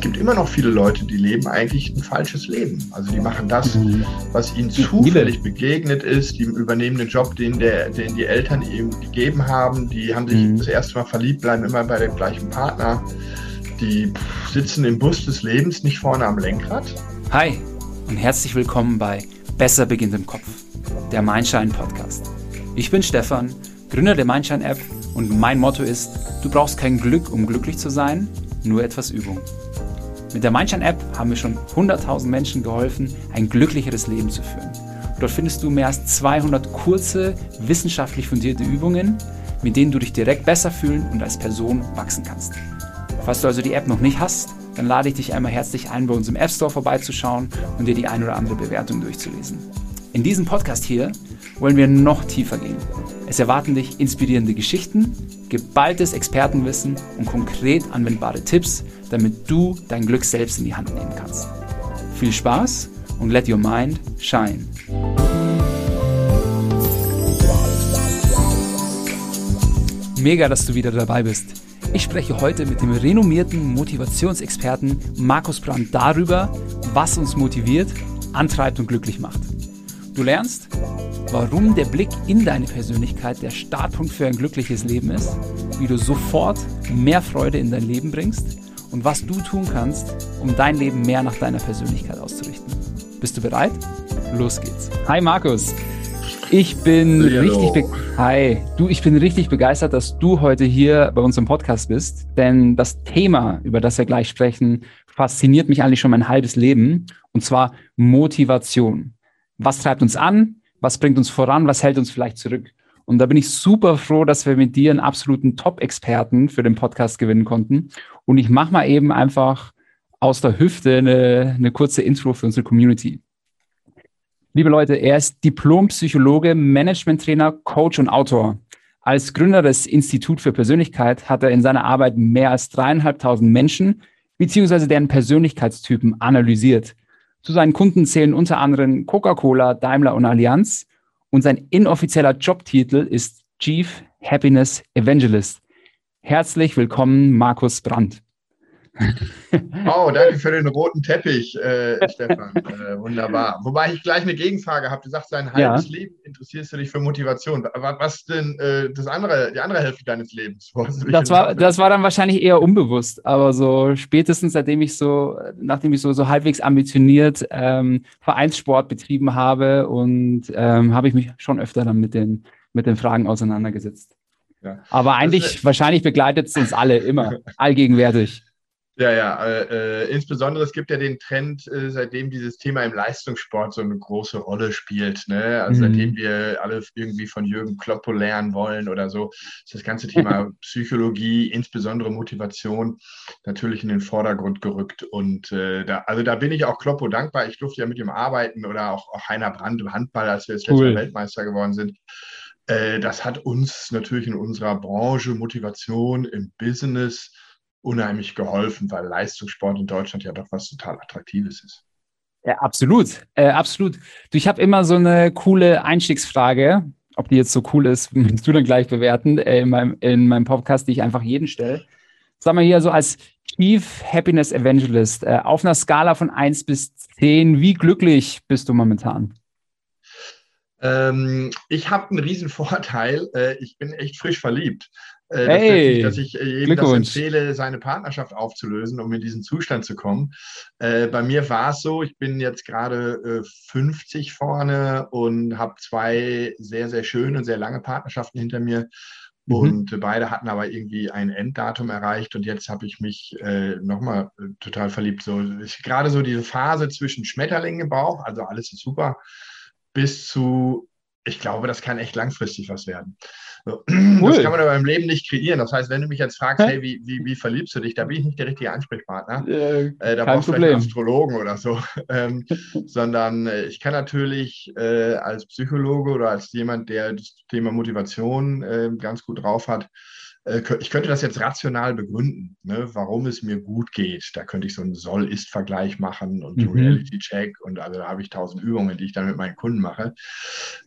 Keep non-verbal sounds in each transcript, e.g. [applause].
es gibt immer noch viele Leute, die leben eigentlich ein falsches Leben. Also die machen das, mhm. was ihnen zufällig begegnet ist, die übernehmen den Job, den, der, den die Eltern ihm gegeben haben, die haben sich mhm. das erste Mal verliebt, bleiben immer bei dem gleichen Partner, die sitzen im Bus des Lebens nicht vorne am Lenkrad. Hi und herzlich willkommen bei Besser beginnt im Kopf, der Mindshine Podcast. Ich bin Stefan, Gründer der Mindshine App und mein Motto ist, du brauchst kein Glück, um glücklich zu sein, nur etwas Übung. Mit der Mindshine-App haben wir schon 100.000 Menschen geholfen, ein glücklicheres Leben zu führen. Dort findest du mehr als 200 kurze, wissenschaftlich fundierte Übungen, mit denen du dich direkt besser fühlen und als Person wachsen kannst. Falls du also die App noch nicht hast, dann lade ich dich einmal herzlich ein, bei uns im App Store vorbeizuschauen und dir die ein oder andere Bewertung durchzulesen. In diesem Podcast hier wollen wir noch tiefer gehen. Es erwarten dich inspirierende Geschichten, geballtes Expertenwissen und konkret anwendbare Tipps, damit du dein Glück selbst in die Hand nehmen kannst. Viel Spaß und let your mind shine. Mega, dass du wieder dabei bist. Ich spreche heute mit dem renommierten Motivationsexperten Markus Brandt darüber, was uns motiviert, antreibt und glücklich macht. Du lernst, warum der Blick in deine Persönlichkeit der Startpunkt für ein glückliches Leben ist, wie du sofort mehr Freude in dein Leben bringst und was du tun kannst, um dein Leben mehr nach deiner Persönlichkeit auszurichten. Bist du bereit? Los geht's. Hi Markus. Ich bin Hallo. richtig Hi, du, ich bin richtig begeistert, dass du heute hier bei uns im Podcast bist, denn das Thema, über das wir gleich sprechen, fasziniert mich eigentlich schon mein halbes Leben und zwar Motivation. Was treibt uns an? was bringt uns voran, was hält uns vielleicht zurück. Und da bin ich super froh, dass wir mit dir einen absoluten Top-Experten für den Podcast gewinnen konnten. Und ich mache mal eben einfach aus der Hüfte eine, eine kurze Intro für unsere Community. Liebe Leute, er ist Diplompsychologe, Management-Trainer, Coach und Autor. Als Gründer des Institut für Persönlichkeit hat er in seiner Arbeit mehr als dreieinhalbtausend Menschen beziehungsweise deren Persönlichkeitstypen analysiert. Zu seinen Kunden zählen unter anderem Coca-Cola, Daimler und Allianz. Und sein inoffizieller Jobtitel ist Chief Happiness Evangelist. Herzlich willkommen, Markus Brandt. Oh, danke für den roten Teppich, äh, Stefan. Äh, wunderbar. Wobei ich gleich eine Gegenfrage habe. Du sagst, dein halbes ja. Leben interessierst du dich für Motivation. Was denn äh, das andere, die andere Hälfte deines Lebens? Das war, das war dann wahrscheinlich eher unbewusst, aber so spätestens seitdem ich so, nachdem ich so, so halbwegs ambitioniert ähm, Vereinssport betrieben habe und ähm, habe ich mich schon öfter dann mit den, mit den Fragen auseinandergesetzt. Ja. Aber eigentlich, das, wahrscheinlich begleitet es uns alle immer, allgegenwärtig. Ja, ja, äh, äh, insbesondere es gibt ja den Trend, äh, seitdem dieses Thema im Leistungssport so eine große Rolle spielt. Ne? Also mhm. seitdem wir alle irgendwie von Jürgen Kloppo lernen wollen oder so, ist das ganze Thema [laughs] Psychologie, insbesondere Motivation, natürlich in den Vordergrund gerückt. Und äh, da, also da bin ich auch Kloppo dankbar. Ich durfte ja mit ihm arbeiten oder auch, auch Heiner Brandt im Handball, als wir das letzte Mal Weltmeister geworden sind. Äh, das hat uns natürlich in unserer Branche Motivation im Business unheimlich geholfen, weil Leistungssport in Deutschland ja doch was total Attraktives ist. Ja, absolut, äh, absolut. Du, ich habe immer so eine coole Einstiegsfrage, ob die jetzt so cool ist, [laughs] musst du dann gleich bewerten, äh, in, meinem, in meinem Podcast, die ich einfach jeden stelle. Sag mal hier so als Chief Happiness Evangelist, äh, auf einer Skala von 1 bis 10, wie glücklich bist du momentan? Ähm, ich habe einen riesen Vorteil. Äh, ich bin echt frisch verliebt. Äh, hey, dass ich äh, jedem das empfehle, seine Partnerschaft aufzulösen, um in diesen Zustand zu kommen. Äh, bei mir war es so, ich bin jetzt gerade 50 äh, vorne und habe zwei sehr, sehr schöne und sehr lange Partnerschaften hinter mir. Mhm. Und beide hatten aber irgendwie ein Enddatum erreicht und jetzt habe ich mich äh, nochmal äh, total verliebt. So, gerade so diese Phase zwischen Schmetterling im Bauch, also alles ist super, bis zu, ich glaube, das kann echt langfristig was werden. So. [clears throat] Cool. Das kann man aber im Leben nicht kreieren. Das heißt, wenn du mich jetzt fragst, hey, wie, wie, wie verliebst du dich, da bin ich nicht der richtige Ansprechpartner. Äh, äh, da brauchst du vielleicht einen Astrologen oder so. [laughs] Ähm, [laughs] sondern äh, ich kann natürlich äh, als Psychologe oder als jemand, der das Thema Motivation äh, ganz gut drauf hat, ich könnte das jetzt rational begründen, ne, warum es mir gut geht. Da könnte ich so einen Soll-Ist-Vergleich machen und mhm. Reality-Check und also da habe ich tausend Übungen, die ich dann mit meinen Kunden mache.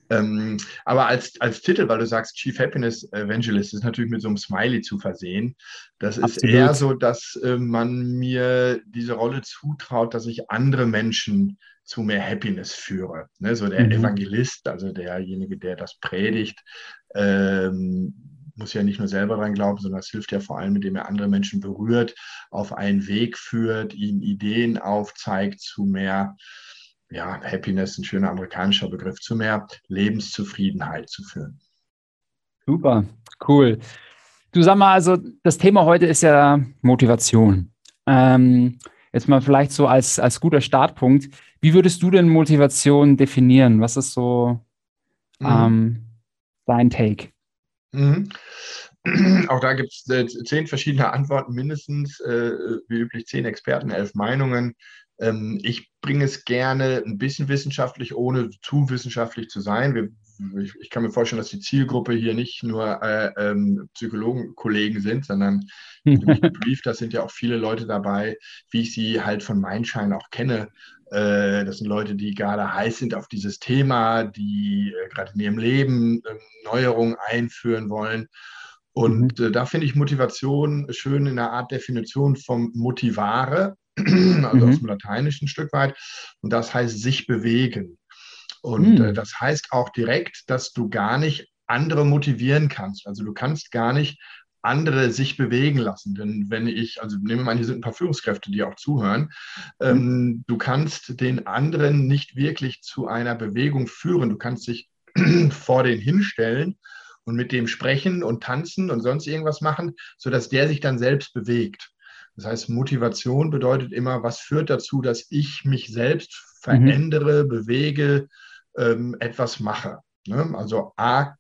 Ähm, aber als, als Titel, weil du sagst Chief Happiness Evangelist, ist natürlich mit so einem Smiley zu versehen. Das ist Absolut. eher so, dass äh, man mir diese Rolle zutraut, dass ich andere Menschen zu mehr Happiness führe. Ne, so der mhm. Evangelist, also derjenige, der das predigt, ähm, muss ja nicht nur selber dran glauben, sondern es hilft ja vor allem, indem er andere Menschen berührt, auf einen Weg führt, ihnen Ideen aufzeigt zu mehr ja, Happiness, ein schöner amerikanischer Begriff, zu mehr Lebenszufriedenheit zu führen. Super, cool. Du sag mal, also das Thema heute ist ja Motivation. Ähm, jetzt mal vielleicht so als, als guter Startpunkt. Wie würdest du denn Motivation definieren? Was ist so mhm. ähm, dein Take? Mhm. [clears throat] Auch da gibt es äh, zehn verschiedene Antworten mindestens, äh, wie üblich zehn Experten, elf Meinungen. Ähm, ich bringe es gerne ein bisschen wissenschaftlich, ohne zu wissenschaftlich zu sein. Wir, ich, ich, kann mir vorstellen, dass die Zielgruppe hier nicht nur äh, ähm, Psychologen-Kollegen sind, sondern [laughs] gebrieft, da sind ja auch viele Leute dabei, wie ich sie halt von Mindshine auch kenne. Äh, das sind Leute, die gerade heiß sind auf dieses Thema, die äh, gerade in ihrem Leben äh, Neuerungen einführen wollen. Und mhm. da finde ich Motivation schön in der Art Definition vom Motivare, [clears throat] also mhm. aus dem Lateinischen ein Stück weit. Und das heißt sich bewegen. Und mhm. das heißt auch direkt, dass du gar nicht andere motivieren kannst. Also du kannst gar nicht andere sich bewegen lassen. Denn wenn ich, also nehmen wir mal, hier sind ein paar Führungskräfte, die auch zuhören, ähm, du kannst den anderen nicht wirklich zu einer Bewegung führen. Du kannst dich [clears throat] vor den hinstellen und mit dem sprechen und tanzen und sonst irgendwas machen, sodass der sich dann selbst bewegt. Das heißt, Motivation bedeutet immer, was führt dazu, dass ich mich selbst verändere, mhm. bewege, ähm, etwas mache. Ne? Also A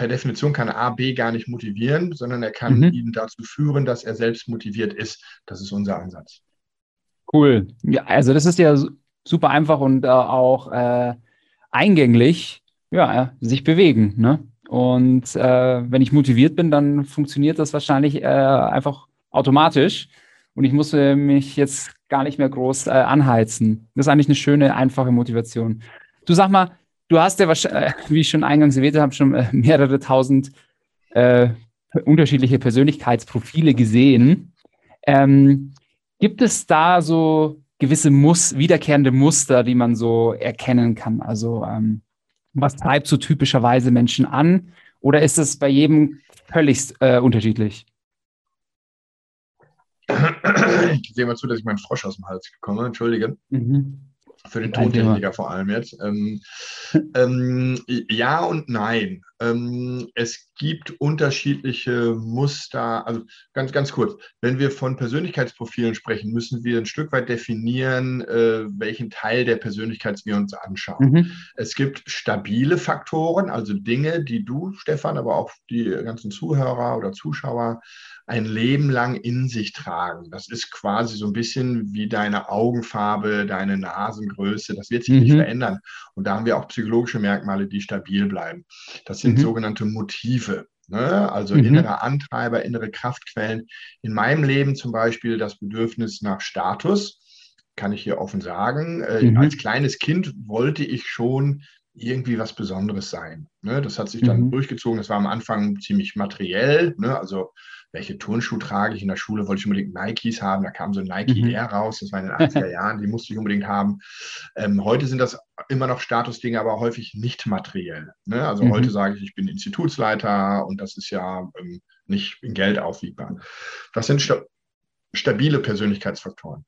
per Definition kann A B gar nicht motivieren, sondern er kann mhm. ihn dazu führen, dass er selbst motiviert ist. Das ist unser Ansatz. Cool. Ja, also das ist ja super einfach und äh, auch äh, eingänglich. Ja, sich bewegen. Ne? Und äh, wenn ich motiviert bin, dann funktioniert das wahrscheinlich äh, einfach automatisch. Und ich muss mich jetzt gar nicht mehr groß äh, anheizen. Das ist eigentlich eine schöne, einfache Motivation. Du sag mal, Du hast ja wahrscheinlich, äh, [laughs] wie ich schon eingangs erwähnt habe, schon äh, mehrere tausend äh, unterschiedliche Persönlichkeitsprofile gesehen. Ähm, gibt es da so gewisse Mus wiederkehrende Muster, die man so erkennen kann? Also ähm, was treibt so typischerweise Menschen an? Oder ist es bei jedem völlig äh, unterschiedlich? Ich sehe mal zu, dass ich meinen Frosch aus dem Hals bekomme. Entschuldige. Mhm. Für den Tontechniker vor allem jetzt. Ähm, ähm, ja und nein. Ähm, es gibt unterschiedliche Muster. Also ganz, ganz kurz. Wenn wir von Persönlichkeitsprofilen sprechen, müssen wir ein Stück weit definieren, äh, welchen Teil der Persönlichkeit wir uns anschauen. Mhm. Es gibt stabile Faktoren, also Dinge, die du, Stefan, aber auch die ganzen Zuhörer oder Zuschauer ein Leben lang in sich tragen. Das ist quasi so ein bisschen wie deine Augenfarbe, deine Nasengröße. Das wird sich mhm. nicht verändern. Und da haben wir auch psychologische Merkmale, die stabil bleiben. Das sind mhm. sogenannte Motive. Ne? Also mhm. innere Antreiber, innere Kraftquellen. In meinem Leben zum Beispiel das Bedürfnis nach Status kann ich hier offen sagen. Äh, mhm. Als kleines Kind wollte ich schon irgendwie was Besonderes sein. Ne? Das hat sich dann mhm. durchgezogen. Das war am Anfang ziemlich materiell. Ne? Also welche Turnschuhe trage ich? In der Schule wollte ich unbedingt Nikes haben. Da kam so ein Nike mhm. Air raus. Das war in den 80er [laughs] Jahren. Die musste ich unbedingt haben. Ähm, heute sind das immer noch Statusdinge, aber häufig nicht materiell. Ne? Also mhm. heute sage ich, ich bin Institutsleiter und das ist ja ähm, nicht in Geld aufwiegbar. Das sind sta stabile Persönlichkeitsfaktoren.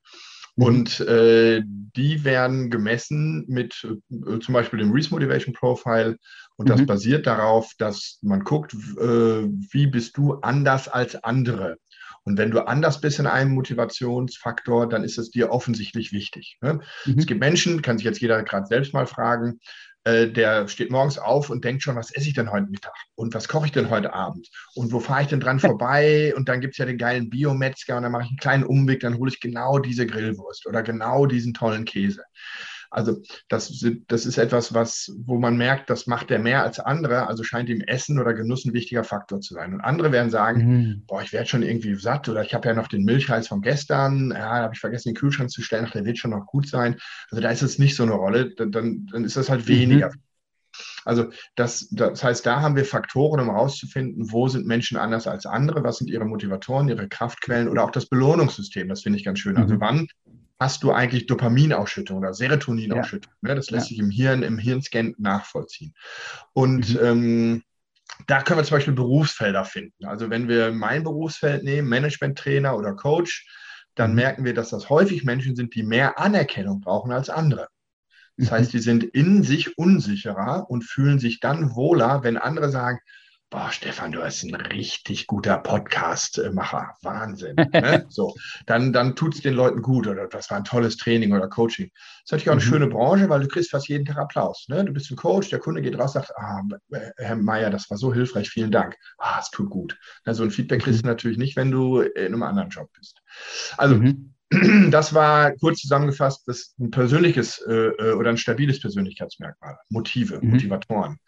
Mhm. Und äh, die werden gemessen mit äh, zum Beispiel dem Reese Motivation Profile. Und das mhm. basiert darauf, dass man guckt, äh, wie bist du anders als andere. Und wenn du anders bist in einem Motivationsfaktor, dann ist es dir offensichtlich wichtig. Ne? Mhm. Es gibt Menschen, kann sich jetzt jeder gerade selbst mal fragen, der steht morgens auf und denkt schon, was esse ich denn heute Mittag? Und was koche ich denn heute Abend? Und wo fahre ich denn dran [laughs] vorbei? Und dann gibt es ja den geilen Biometzger und dann mache ich einen kleinen Umweg, dann hole ich genau diese Grillwurst oder genau diesen tollen Käse. Also das, das ist etwas, was, wo man merkt, das macht der mehr als andere, also scheint ihm Essen oder Genuss ein wichtiger Faktor zu sein. Und andere werden sagen, mhm. boah, ich werde schon irgendwie satt oder ich habe ja noch den Milchreis von gestern, ja, da habe ich vergessen, den Kühlschrank zu stellen, ach, der wird schon noch gut sein. Also da ist es nicht so eine Rolle, dann, dann ist das halt weniger. Mhm. Also das, das heißt, da haben wir Faktoren, um herauszufinden, wo sind Menschen anders als andere, was sind ihre Motivatoren, ihre Kraftquellen oder auch das Belohnungssystem. Das finde ich ganz schön. Also mhm. wann hast du eigentlich Dopaminausschüttung oder Serotoninausschüttung? Ja. Ne? Das lässt ja. sich im Hirn, im Hirnscan nachvollziehen. Und mhm. ähm, da können wir zum Beispiel Berufsfelder finden. Also wenn wir mein Berufsfeld nehmen, Management-Trainer oder Coach, dann mhm. merken wir, dass das häufig Menschen sind, die mehr Anerkennung brauchen als andere. Das mhm. heißt, die sind in sich unsicherer und fühlen sich dann wohler, wenn andere sagen, boah, Stefan, du bist ein richtig guter Podcast-Macher. Wahnsinn. [laughs] ne? So, dann, dann tut es den Leuten gut oder das war ein tolles Training oder Coaching. Das ist natürlich auch eine mhm. schöne Branche, weil du kriegst fast jeden Tag Applaus. Ne? Du bist ein Coach, der Kunde geht raus und sagt, ah, Herr Meier, das war so hilfreich, vielen Dank. Ah, es tut gut. Na, so ein Feedback kriegst mhm. du natürlich nicht, wenn du in einem anderen Job bist. Also, mhm. [clears throat] das war kurz zusammengefasst das ein persönliches äh, äh, oder ein stabiles Persönlichkeitsmerkmal, Motive, mhm. Motivatoren.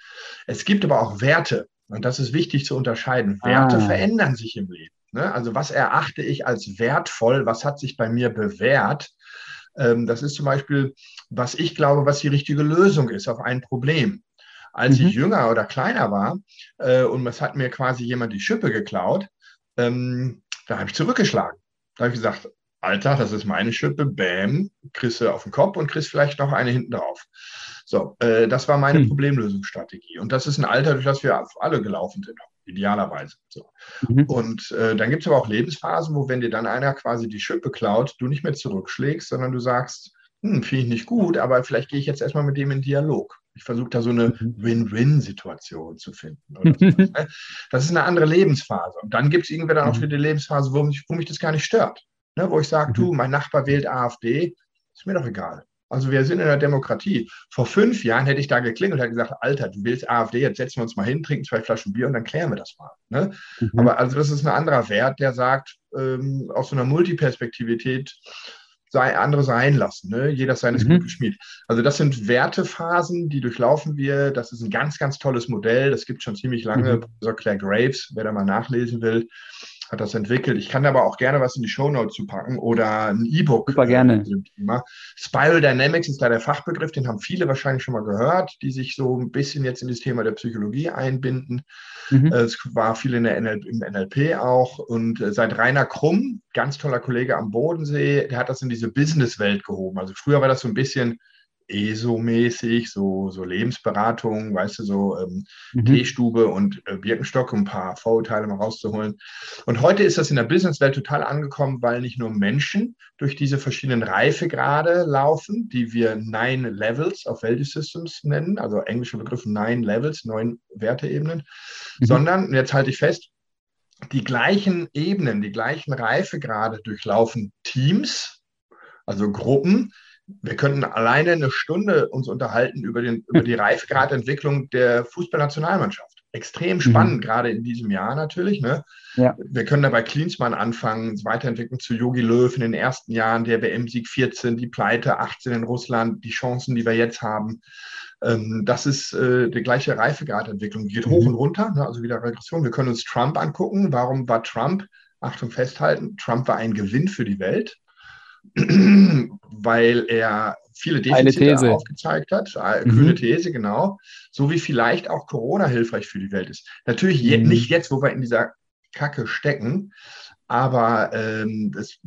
Es gibt aber auch Werte und das ist wichtig zu unterscheiden. Werte ah. verändern sich im Leben. Ne? Also was erachte ich als wertvoll, was hat sich bei mir bewährt? Ähm, das ist zum Beispiel, was ich glaube, was die richtige Lösung ist auf ein Problem. Als mhm. ich jünger oder kleiner war äh, und es hat mir quasi jemand die Schippe geklaut, ähm, da habe ich zurückgeschlagen. Da habe ich gesagt, Alter, das ist meine Schippe, bam, kriegst du auf den Kopf und kriegst vielleicht noch eine hinten drauf. So, äh, das war meine hm. Problemlösungsstrategie. Und das ist ein Alter, durch das wir alle gelaufen sind, idealerweise. So. Mhm. Und äh, dann gibt es aber auch Lebensphasen, wo, wenn dir dann einer quasi die Schippe klaut, du nicht mehr zurückschlägst, sondern du sagst, hm, finde ich nicht gut, aber vielleicht gehe ich jetzt erstmal mit dem in Dialog. Ich versuche da so eine mhm. Win-Win-Situation zu finden. [laughs] Ne? das ist eine andere Lebensphase. Und dann gibt es irgendwann dann auch wieder die Lebensphase, wo mich, wo mich das gar nicht stört. Ne, wo ich sage, mhm. du, mein Nachbar wählt AfD, ist mir doch egal. Also wir sind in der Demokratie. Vor fünf Jahren hätte ich da geklingelt und hätte gesagt, Alter, du willst AfD, jetzt setzen wir uns mal hin, trinken zwei Flaschen Bier und dann klären wir das mal. Ne? Mhm. Aber also das ist ein anderer Wert, der sagt, ähm, aus so einer Multiperspektivität sei, andere sein lassen. Ne? Jeder seines mhm. Glückes Schmied. Also das sind Wertephasen, die durchlaufen wir. Das ist ein ganz, ganz tolles Modell. Das gibt schon ziemlich lange. Mhm. Professor Claire Graves, wer da mal nachlesen will, hat das entwickelt. Ich kann aber auch gerne was in die Show Notes zu packen oder ein E-Book. Super gerne. Äh, Spiral Dynamics ist da der Fachbegriff, den haben viele wahrscheinlich schon mal gehört, die sich so ein bisschen jetzt in das Thema der Psychologie einbinden. Mhm. Äh, es war viel in der NL im NLP auch und äh, seit Rainer Krumm, ganz toller Kollege am Bodensee, der hat das in diese Businesswelt gehoben. Also früher war das so ein bisschen ESO-mäßig, so, so Lebensberatung, weißt du, so ähm, mhm. Teestube und äh, Birkenstock, um ein paar Vorurteile mal rauszuholen. Und heute ist das in der Businesswelt total angekommen, weil nicht nur Menschen durch diese verschiedenen Reifegrade laufen, die wir Nine Levels of Value Systems nennen, also englische Begriff Nine Levels, neun Werteebenen, mhm. sondern, jetzt halte ich fest, die gleichen Ebenen, die gleichen Reifegrade durchlaufen Teams, also Gruppen, wir könnten alleine eine Stunde uns unterhalten über, den, über die Reifegradentwicklung der Fußballnationalmannschaft. Extrem spannend, mhm. gerade in diesem Jahr natürlich. Ne? Ja. Wir können da bei Klinsmann anfangen, weiterentwickeln zu Yogi Löw in den ersten Jahren, der WM-Sieg 14, die Pleite 18 in Russland, die Chancen, die wir jetzt haben. Ähm, das ist äh, die gleiche Reifegradentwicklung. Die geht mhm. hoch und runter, ne? also wieder Regression. Wir können uns Trump angucken. Warum war Trump, Achtung festhalten, Trump war ein Gewinn für die Welt [clears throat] weil er viele Defizite aufgezeigt hat. Mhm. Grüne These, genau. So wie vielleicht auch Corona hilfreich für die Welt ist. Natürlich mhm. je, nicht jetzt, wo wir in dieser Kacke stecken, aber ähm, das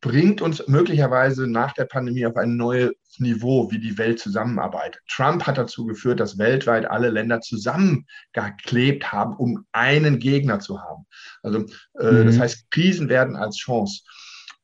bringt uns möglicherweise nach der Pandemie auf ein neues Niveau, wie die Welt zusammenarbeitet. Trump hat dazu geführt, dass weltweit alle Länder zusammengeklebt haben, um einen Gegner zu haben. Also äh, mhm. das heißt, Krisen werden als Chance.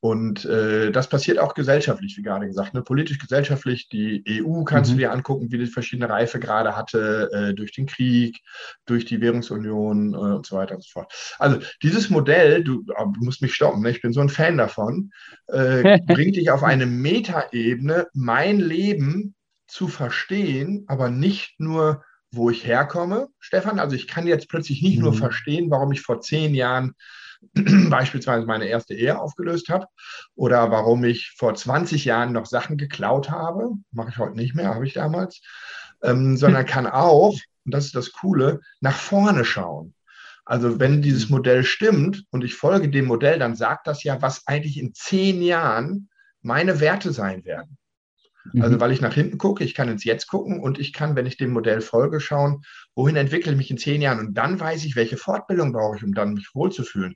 Und äh, das passiert auch gesellschaftlich, wie gerade gesagt, ne? politisch, gesellschaftlich. Die EU kannst mhm. du dir angucken, wie die verschiedene Reifegrade hatte äh, durch den Krieg, durch die Währungsunion äh, und so weiter und so fort. Also dieses Modell, du, du musst mich stoppen, ne? ich bin so ein Fan davon, äh, [laughs] bringt dich auf eine Metaebene, mein Leben zu verstehen, aber nicht nur wo ich herkomme, Stefan. Also ich kann jetzt plötzlich nicht mhm. nur verstehen, warum ich vor zehn Jahren [clears throat] beispielsweise meine erste Ehe aufgelöst habe oder warum ich vor 20 Jahren noch Sachen geklaut habe, mache ich heute nicht mehr, habe ich damals, ähm, sondern [laughs] kann auch, und das ist das Coole, nach vorne schauen. Also wenn dieses mhm. Modell stimmt und ich folge dem Modell, dann sagt das ja, was eigentlich in zehn Jahren meine Werte sein werden. Also mhm. weil ich nach hinten gucke, ich kann ins Jetzt gucken und ich kann, wenn ich dem Modell folge, schauen, wohin entwickle ich mich in zehn Jahren. Und dann weiß ich, welche Fortbildung brauche ich, um dann mich wohlzufühlen.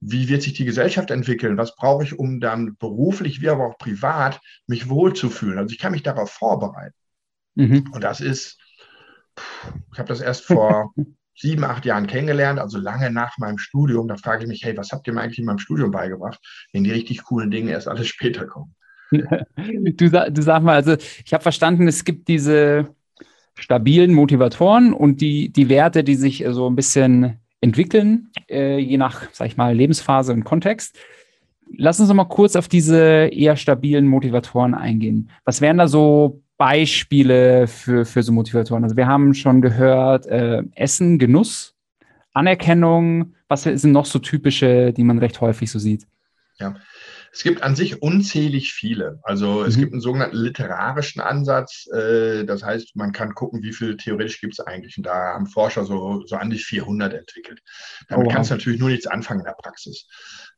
Wie wird sich die Gesellschaft entwickeln? Was brauche ich, um dann beruflich wie aber auch privat mich wohlzufühlen? Also ich kann mich darauf vorbereiten. Mhm. Und das ist, ich habe das erst vor [laughs] sieben, acht Jahren kennengelernt, also lange nach meinem Studium. Da frage ich mich, hey, was habt ihr mir eigentlich in meinem Studium beigebracht, wenn die richtig coolen Dinge erst alles [laughs] später kommen? [laughs] Du, du sag mal, also ich habe verstanden, es gibt diese stabilen Motivatoren und die, die Werte, die sich so ein bisschen entwickeln, äh, je nach, sag ich mal, Lebensphase und Kontext. Lass uns noch mal kurz auf diese eher stabilen Motivatoren eingehen. Was wären da so Beispiele für, für so Motivatoren? Also wir haben schon gehört, äh, Essen, Genuss, Anerkennung. Was sind noch so typische, die man recht häufig so sieht? Ja, es gibt an sich unzählig viele. Also es mhm. gibt einen sogenannten literarischen Ansatz. Äh, das heißt, man kann gucken, wie viel theoretisch gibt es eigentlich. Und da haben Forscher so, so an die 400 entwickelt. Damit oh, wow. kannst du natürlich nur nichts anfangen in der Praxis.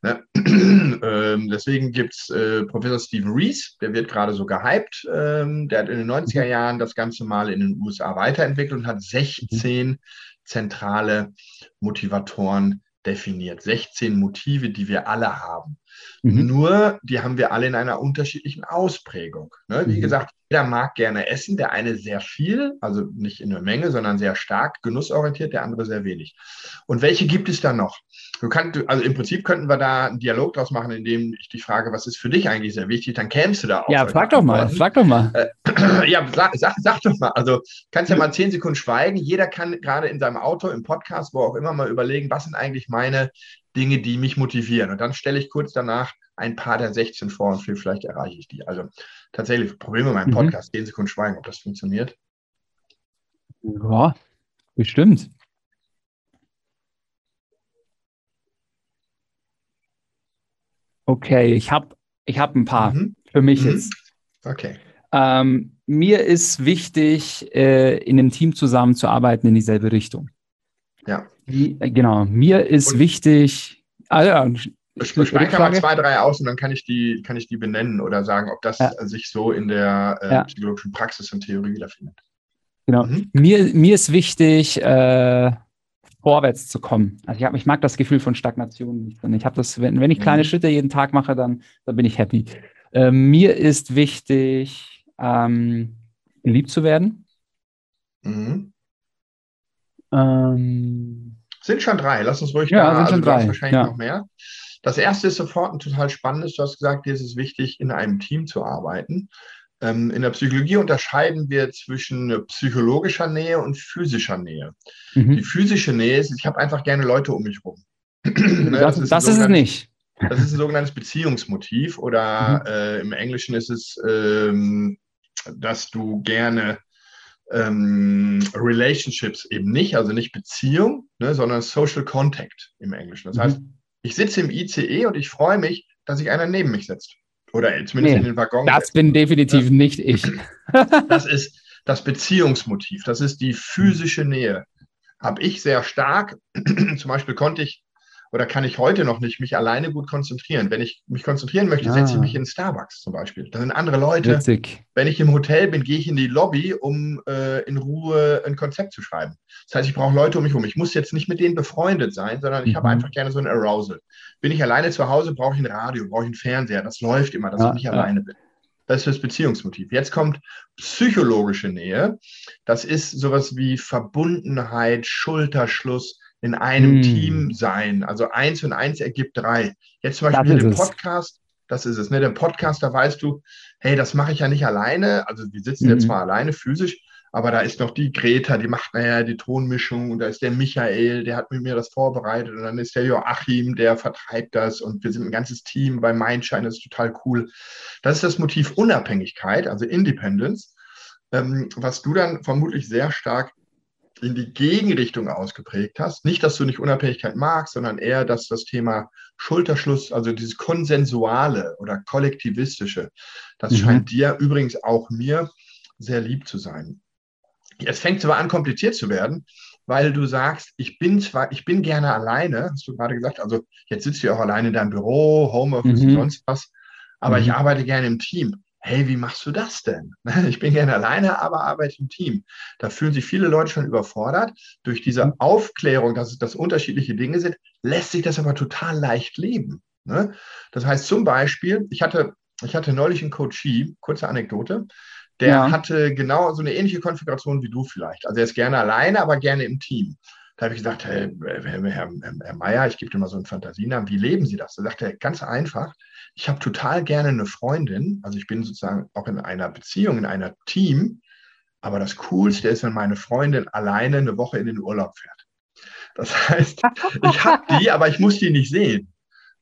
Ne? [clears throat] ähm, deswegen gibt es äh, Professor Stephen Rees, der wird gerade so gehypt. Ähm, der hat in den 90er mhm. Jahren das Ganze mal in den USA weiterentwickelt und hat 16 mhm. zentrale Motivatoren definiert. 16 Motive, die wir alle haben. Mhm. Nur, die haben wir alle in einer unterschiedlichen Ausprägung. Ne? Wie mhm. gesagt, jeder mag gerne essen, der eine sehr viel, also nicht in der Menge, sondern sehr stark genussorientiert, der andere sehr wenig. Und welche gibt es da noch? Du kannst, also im Prinzip könnten wir da einen Dialog draus machen, indem ich dich frage, was ist für dich eigentlich sehr wichtig, dann kämst du da auch. Ja, frag doch mal, frag doch mal. Äh, [clears throat] ja, sag, sag, sag, doch mal. Also kannst ja mal zehn Sekunden schweigen. Jeder kann gerade in seinem Auto, im Podcast, wo auch immer mal überlegen, was sind eigentlich meine Dinge, die mich motivieren. Und dann stelle ich kurz danach ein paar der 16 vor und vielleicht erreiche ich die. Also tatsächlich, Probleme mit meinem mhm. Podcast, mhm. 10 Sekunden Schweigen, ob das funktioniert. Ja, bestimmt. Okay, ich habe ich hab ein paar mhm. für mich mhm. jetzt. Okay. Ähm, mir ist wichtig, äh, in einem Team zusammenzuarbeiten in dieselbe Richtung. Ja. Wie, genau, mir ist Und wichtig, ah ja, Speicher mal zwei, drei aus und dann kann ich die, kann ich die benennen oder sagen, ob das ja. sich so in der äh, ja. psychologischen Praxis und Theorie wiederfindet. Genau. Mhm. Mir, mir ist wichtig, äh, vorwärts zu kommen. Also ich, hab, ich mag das Gefühl von Stagnation nicht. Und ich habe das, wenn, wenn ich kleine mhm. Schritte jeden Tag mache, dann, dann bin ich happy. Äh, mir ist wichtig, ähm, geliebt zu werden. Mhm. Ähm, sind schon drei. Lass uns ruhig ja, da. Sind also schon drei. wahrscheinlich ja. noch mehr. Das erste ist sofort ein total spannendes. Du hast gesagt, dir ist es wichtig, in einem Team zu arbeiten. Ähm, in der Psychologie unterscheiden wir zwischen psychologischer Nähe und physischer Nähe. Mhm. Die physische Nähe ist, ich habe einfach gerne Leute um mich rum. [clears throat] ne, das, das, ist, das ist es nicht. Das ist ein sogenanntes Beziehungsmotiv oder mhm. äh, im Englischen ist es, ähm, dass du gerne ähm, Relationships eben nicht, also nicht Beziehung, ne, sondern Social Contact im Englischen. Das mhm. Ich sitze im ICE und ich freue mich, dass sich einer neben mich sitzt. Oder zumindest nee, in den Waggon. Das setzt. bin definitiv ja. nicht ich. [laughs] das ist das Beziehungsmotiv, das ist die physische Nähe. Habe ich sehr stark. [clears throat] Zum Beispiel konnte ich oder kann ich heute noch nicht mich alleine gut konzentrieren. Wenn ich mich konzentrieren möchte, ah. setze ich mich in Starbucks zum Beispiel. Da sind andere Leute. Witzig. Wenn ich im Hotel bin, gehe ich in die Lobby, um äh, in Ruhe ein Konzept zu schreiben. Das heißt, ich brauche Leute um mich herum. Ich muss jetzt nicht mit denen befreundet sein, sondern ich mhm. habe einfach gerne so ein Arousal. Bin ich alleine zu Hause, brauche ich ein Radio, brauche ich einen Fernseher. Das läuft immer, dass ja, ich nicht ja. alleine bin. Das ist das Beziehungsmotiv. Jetzt kommt psychologische Nähe. Das ist sowas wie Verbundenheit, Schulterschluss, in einem hm. Team sein. Also eins und eins ergibt drei. Jetzt zum Beispiel dem Podcast, das ist es, ne? Der Podcast, da weißt du, hey, das mache ich ja nicht alleine. Also wir sitzen mhm. jetzt zwar alleine physisch, aber da ist noch die Greta, die macht naja die Tonmischung und da ist der Michael, der hat mit mir das vorbereitet und dann ist der Joachim, der vertreibt das und wir sind ein ganzes Team bei Mindshine, das ist total cool. Das ist das Motiv Unabhängigkeit, also Independence, ähm, was du dann vermutlich sehr stark in die Gegenrichtung ausgeprägt hast. Nicht, dass du nicht Unabhängigkeit magst, sondern eher, dass das Thema Schulterschluss, also dieses Konsensuale oder Kollektivistische, das mhm. scheint dir übrigens auch mir sehr lieb zu sein. Es fängt zwar an, kompliziert zu werden, weil du sagst, ich bin zwar, ich bin gerne alleine, hast du gerade gesagt, also jetzt sitzt du auch alleine in deinem Büro, Homeoffice mhm. und sonst was, aber mhm. ich arbeite gerne im Team hey, wie machst du das denn? [laughs] Ich bin gerne alleine, aber arbeite im Team. Da fühlen sich viele Leute schon überfordert. Durch diese mhm. Aufklärung, dass es das unterschiedliche Dinge sind, lässt sich das aber total leicht leben. Ne? Das heißt zum Beispiel, ich hatte, ich hatte neulich einen Coachie, kurze Anekdote, der ja. hatte genau so eine ähnliche Konfiguration wie du vielleicht. Also er ist gerne alleine, aber gerne im Team. Da habe ich gesagt, hey, Herr, Herr, Herr Meier, ich gebe dir mal so einen Fantasienamen, wie leben Sie das? Da sagt er, ganz einfach, ich habe total gerne eine Freundin, also ich bin sozusagen auch in einer Beziehung, in einer Team, aber das Coolste ist, wenn meine Freundin alleine eine Woche in den Urlaub fährt. Das heißt, ich habe die, aber ich muss die nicht sehen.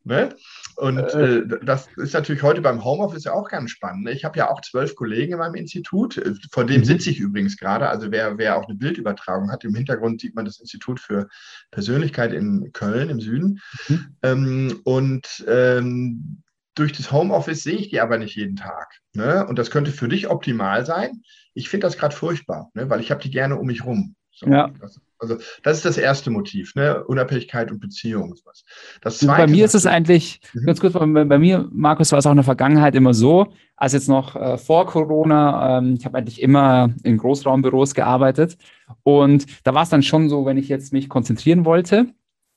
Ne? Und äh, äh, das ist natürlich heute beim Homeoffice ja auch ganz spannend. Ne? Ich habe ja auch zwölf Kollegen in meinem Institut, äh, vor dem mhm. sitze ich übrigens gerade. Also wer, wer auch eine Bildübertragung hat, im Hintergrund sieht man das Institut für Persönlichkeit in Köln im Süden. Mhm. Ähm, und ähm, durch das Homeoffice sehe ich die aber nicht jeden Tag. Ne? Und das könnte für dich optimal sein. Ich finde das gerade furchtbar, ne? weil ich habe die gerne um mich rum. So, ja. Das, also das ist das erste Motiv, ne? Unabhängigkeit und Beziehung. Und sowas. Das zweite, bei mir ist es eigentlich, mhm. ganz kurz, bei, bei, mir, Markus, war es auch in der Vergangenheit immer so, als jetzt noch äh, vor Corona, ähm, ich habe eigentlich immer in Großraumbüros gearbeitet und da war es dann schon so, wenn ich jetzt mich konzentrieren wollte,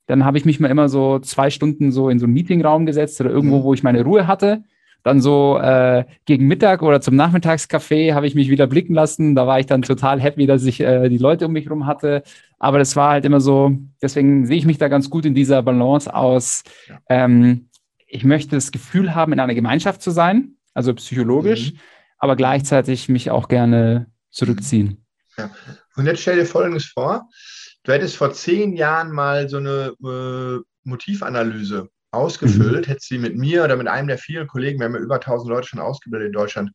dann habe ich mich mal immer so zwei Stunden so in so einen Meetingraum gesetzt oder irgendwo, mhm. wo ich meine Ruhe hatte. Dann so äh, gegen Mittag oder zum Nachmittagskaffee habe ich mich wieder blicken lassen. Da war ich dann total happy, dass ich äh, die Leute um mich herum hatte. Aber das war halt immer so, deswegen sehe ich mich da ganz gut in dieser Balance aus. Ähm, ich möchte das Gefühl haben, in einer Gemeinschaft zu sein, also psychologisch, mhm. aber gleichzeitig mich auch gerne zurückziehen. Ja. Und jetzt stell dir Folgendes vor. Du hättest vor zehn Jahren mal so eine äh, Motivanalyse ausgefüllt, mhm. hättest sie mit mir oder mit einem der vielen Kollegen, wir haben ja über 1000 Leute schon ausgebildet in Deutschland,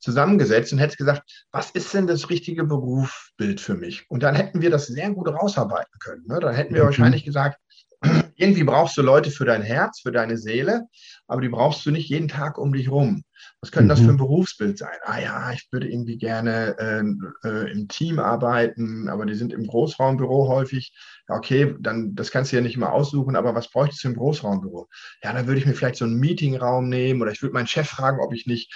zusammengesetzt und hättest gesagt, was ist denn das richtige Berufsbild für mich? Und dann hätten wir das sehr gut rausarbeiten können. Ne? Dann hätten wir mhm. wahrscheinlich gesagt, [clears throat] irgendwie brauchst du Leute für dein Herz, für deine Seele, aber die brauchst du nicht jeden Tag um dich rum. Was könnte mhm. das für ein mhm. Berufsbild sein? Ah ja, ich würde irgendwie gerne äh, äh, im Team arbeiten, aber die sind im Großraumbüro häufig. Okay, dann das kannst du ja nicht immer aussuchen, aber was bräuchtest du im Großraumbüro? Ja, dann würde ich mir vielleicht so einen Meetingraum nehmen oder ich würde meinen Chef fragen, ob ich nicht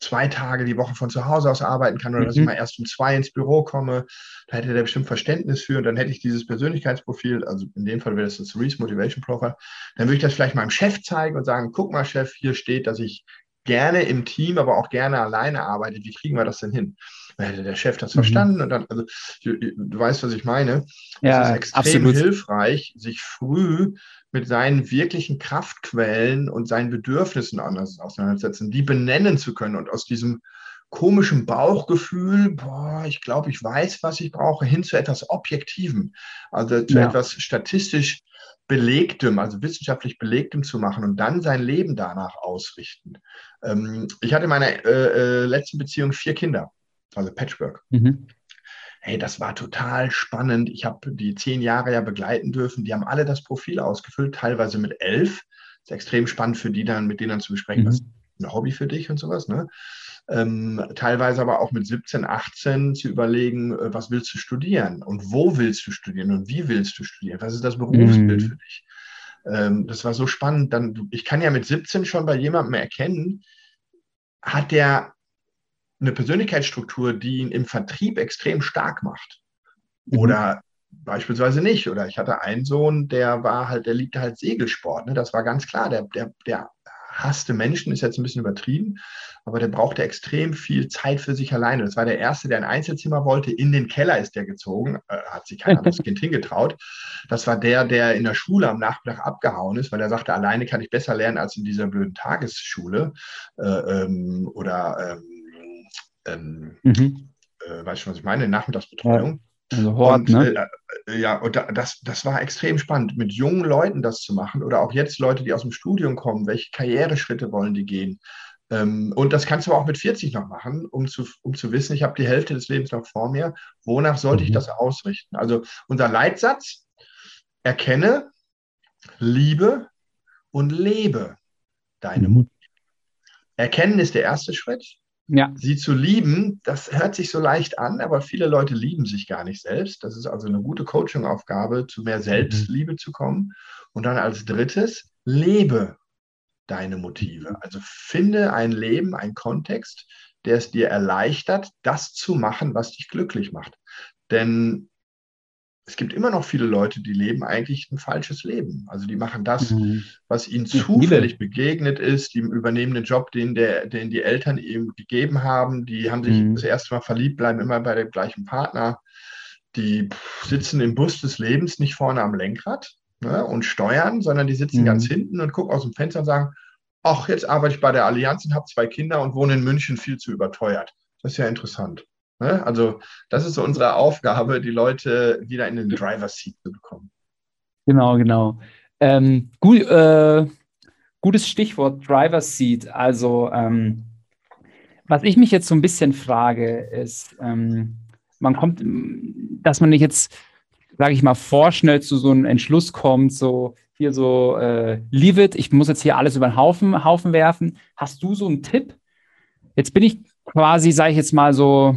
zwei Tage die Woche von zu Hause aus arbeiten kann oder mhm. dass ich mhm. mal erst um zwei ins Büro komme. Da hätte der bestimmt Verständnis für und dann hätte ich dieses Persönlichkeitsprofil, also in dem Fall wäre das das Reese Motivation Profile, dann würde ich das vielleicht meinem Chef zeigen und sagen, guck mal Chef, hier steht, dass ich gerne im Team, aber auch gerne alleine arbeite. Wie kriegen wir das denn hin? Da hätte der Chef das mhm. verstanden und dann, also du, du weißt, was ich meine. Ja, es ist extrem absolut. hilfreich, sich früh mit seinen wirklichen Kraftquellen und seinen Bedürfnissen anders auseinandersetzen, die benennen zu können und aus diesem komischen Bauchgefühl, boah, ich glaube, ich weiß, was ich brauche, hin zu etwas Objektivem, also zu ja. etwas statistisch Belegtem, also wissenschaftlich Belegtem zu machen und dann sein Leben danach ausrichten. Ähm, ich hatte in meiner äh, äh, letzten Beziehung vier Kinder, also Patchwork. Mhm hey, das war total spannend. Ich habe die zehn Jahre ja begleiten dürfen. Die haben alle das Profil ausgefüllt, teilweise mit elf. Das ist extrem spannend für die dann, mit denen dann zu besprechen, mhm. was ist ein Hobby für dich und sowas. Ne? Ähm, teilweise aber auch mit 17, 18 zu überlegen, äh, was willst du studieren und wo willst du studieren und wie willst du studieren? Was ist das Berufsbild mhm. für dich? Ähm, das war so spannend. Dann, ich kann ja mit 17 schon bei jemandem erkennen, hat der eine Persönlichkeitsstruktur, die ihn im Vertrieb extrem stark macht. Mhm. Oder beispielsweise nicht. Oder ich hatte einen Sohn, der war halt, der liebte halt Segelsport. Ne? Das war ganz klar. Der, der, der hasste Menschen, ist jetzt ein bisschen übertrieben, aber der brauchte extrem viel Zeit für sich alleine. Das war der Erste, der ein Einzelzimmer wollte. In den Keller ist der gezogen, äh, hat sich kein anderes [laughs] Kind hingetraut. Das war der, der in der Schule am Nachmittag abgehauen ist, weil er sagte, alleine kann ich besser lernen als in dieser blöden Tagesschule. Äh, ähm, oder ähm, ähm, mhm. äh, weißt du, was ich meine? Nachmittagsbetreuung. Also Hort, und, ne? Äh, äh, ja, und das, das war extrem spannend, mit jungen Leuten das zu machen oder auch jetzt Leute, die aus dem Studium kommen, welche Karriereschritte wollen die gehen? Ähm, und das kannst du auch mit 40 noch machen, um zu, um zu wissen, ich habe die Hälfte des Lebens noch vor mir. Wonach sollte mhm. ich das ausrichten? Also unser Leitsatz, erkenne, liebe und lebe deine mhm. Mutter. Erkennen ist der erste Schritt. Ja. Sie zu lieben, das hört sich so leicht an, aber viele Leute lieben sich gar nicht selbst. Das ist also eine gute Coaching-Aufgabe, zu mehr Selbstliebe mhm. zu kommen. Und dann als drittes, lebe deine Motive. Also finde ein Leben, einen Kontext, der es dir erleichtert, das zu machen, was dich glücklich macht. Denn es gibt immer noch viele Leute, die leben eigentlich ein falsches Leben. Also die machen das, mhm. was ihnen zufällig begegnet ist, die übernehmen den Job, den, der, den die Eltern ihm gegeben haben, die haben sich mhm. das erste Mal verliebt, bleiben immer bei dem gleichen Partner, die sitzen im Bus des Lebens nicht vorne am Lenkrad ne, und steuern, sondern die sitzen mhm. ganz hinten und gucken aus dem Fenster und sagen, ach, jetzt arbeite ich bei der Allianz und habe zwei Kinder und wohne in München viel zu überteuert. Das ist ja interessant. Ne? Also das ist so unsere Aufgabe, die Leute wieder in den Driver Seat zu bekommen. Genau, genau. Ähm, gut, äh, gutes Stichwort Driver Seat. Also ähm, was ich mich jetzt so ein bisschen frage, ist, ähm, man kommt, dass man nicht jetzt, sage ich mal, vorschnell zu so einem Entschluss kommt, so hier so, äh, leave it, ich muss jetzt hier alles über den Haufen, Haufen werfen. Hast du so einen Tipp? Jetzt bin ich quasi, sage ich jetzt mal so,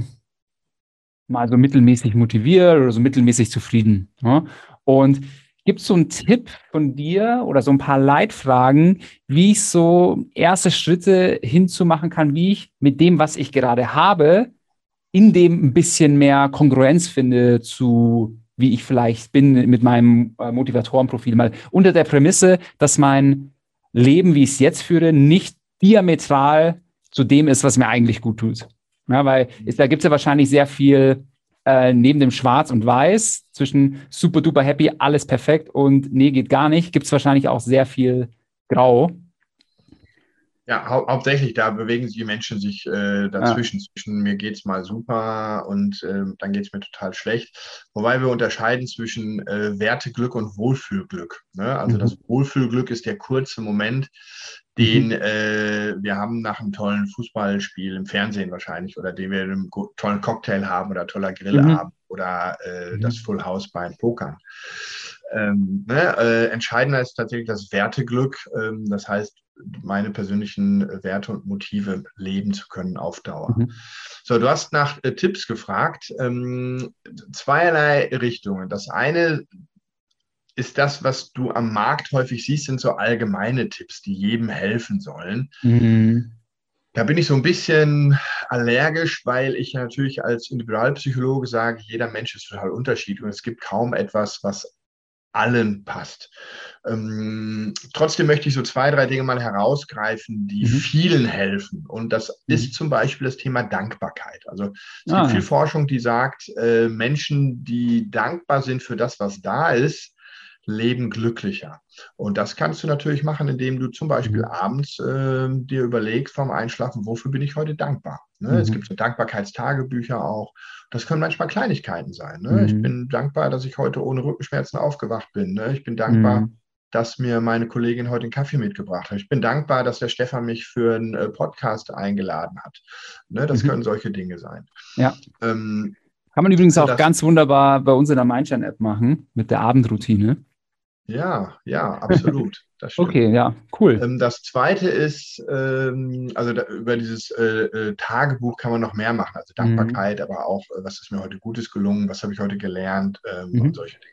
mal so mittelmäßig motiviert oder so mittelmäßig zufrieden. Ja? Und gibt es so einen Tipp von dir oder so ein paar Leitfragen, wie ich so erste Schritte hinzumachen kann, wie ich mit dem, was ich gerade habe, in dem ein bisschen mehr Kongruenz finde zu wie ich vielleicht bin mit meinem äh, Motivatorenprofil, mal unter der Prämisse, dass mein Leben, wie ich es jetzt führe, nicht diametral zu dem ist, was mir eigentlich gut tut. Ja, weil ist, da gibt es ja wahrscheinlich sehr viel äh, neben dem Schwarz und Weiß zwischen super duper happy, alles perfekt und nee, geht gar nicht, gibt es wahrscheinlich auch sehr viel Grau. Ja, hau hauptsächlich, da bewegen sich die Menschen sich äh, dazwischen. Ja. Zwischen mir geht es mal super und äh, dann geht es mir total schlecht. Wobei wir unterscheiden zwischen äh, Werteglück und Wohlfühlglück. Ne? Also mhm. das Wohlfühlglück ist der kurze Moment, den mhm. äh, wir haben nach einem tollen Fußballspiel im Fernsehen wahrscheinlich oder den wir in einem tollen Cocktail haben oder toller Grillabend mhm. oder äh, mhm. das Full House beim Pokern. Ähm, ne? äh, entscheidender ist tatsächlich das Werteglück. Ähm, das heißt, meine persönlichen Werte und Motive leben zu können auf Dauer. Mhm. So, du hast nach äh, Tipps gefragt. Ähm, zweierlei Richtungen. Das eine ist das, was du am Markt häufig siehst, sind so allgemeine Tipps, die jedem helfen sollen. Mhm. Da bin ich so ein bisschen allergisch, weil ich natürlich als Individualpsychologe sage, jeder Mensch ist total unterschiedlich und es gibt kaum etwas, was allen passt. Ähm, trotzdem möchte ich so zwei, drei Dinge mal herausgreifen, die mhm. vielen helfen. Und das mhm. ist zum Beispiel das Thema Dankbarkeit. Also es ah. gibt viel Forschung, die sagt, äh, Menschen, die dankbar sind für das, was da ist, leben glücklicher. Und das kannst du natürlich machen, indem du zum Beispiel mhm. abends äh, dir überlegst vom Einschlafen, wofür bin ich heute dankbar. Ne? Mhm. Es gibt so Dankbarkeitstagebücher auch. Das können manchmal Kleinigkeiten sein. Ne? Mhm. Ich bin dankbar, dass ich heute ohne Rückenschmerzen aufgewacht bin. Ne? Ich bin dankbar, mhm. dass mir meine Kollegin heute einen Kaffee mitgebracht hat. Ich bin dankbar, dass der Stefan mich für einen äh, Podcast eingeladen hat. Ne? Das mhm. können solche Dinge sein. Ja. Ähm, kann man übrigens auch ganz wunderbar bei uns in der Mindshine-App machen mit der Abendroutine. Ja, ja, absolut. okay, ja, cool. Ähm, das zweite ist, ähm, also da, über dieses äh, äh, Tagebuch kann man noch mehr machen, also Dankbarkeit, mhm. aber auch, äh, was ist mir heute Gutes gelungen, was habe ich heute gelernt ähm, mhm. und solche Dinge.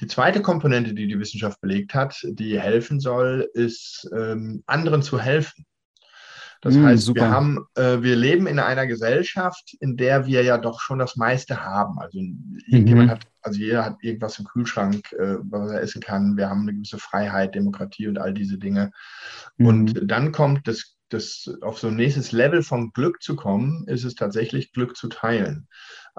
Die zweite Komponente, die die Wissenschaft belegt hat, die helfen soll, ist, ähm, anderen zu helfen. Das mm, heißt, wir haben, äh, wir leben in einer Gesellschaft, in der wir ja doch schon das meiste haben. Also irgendjemand mhm. hat, also jeder hat irgendwas im Kühlschrank, äh, was er essen kann. Wir haben eine gewisse Freiheit, Demokratie und all diese Dinge. Mhm. Und dann kommt das, das auf so ein nächstes Level von Glück zu kommen, ist es tatsächlich Glück zu teilen.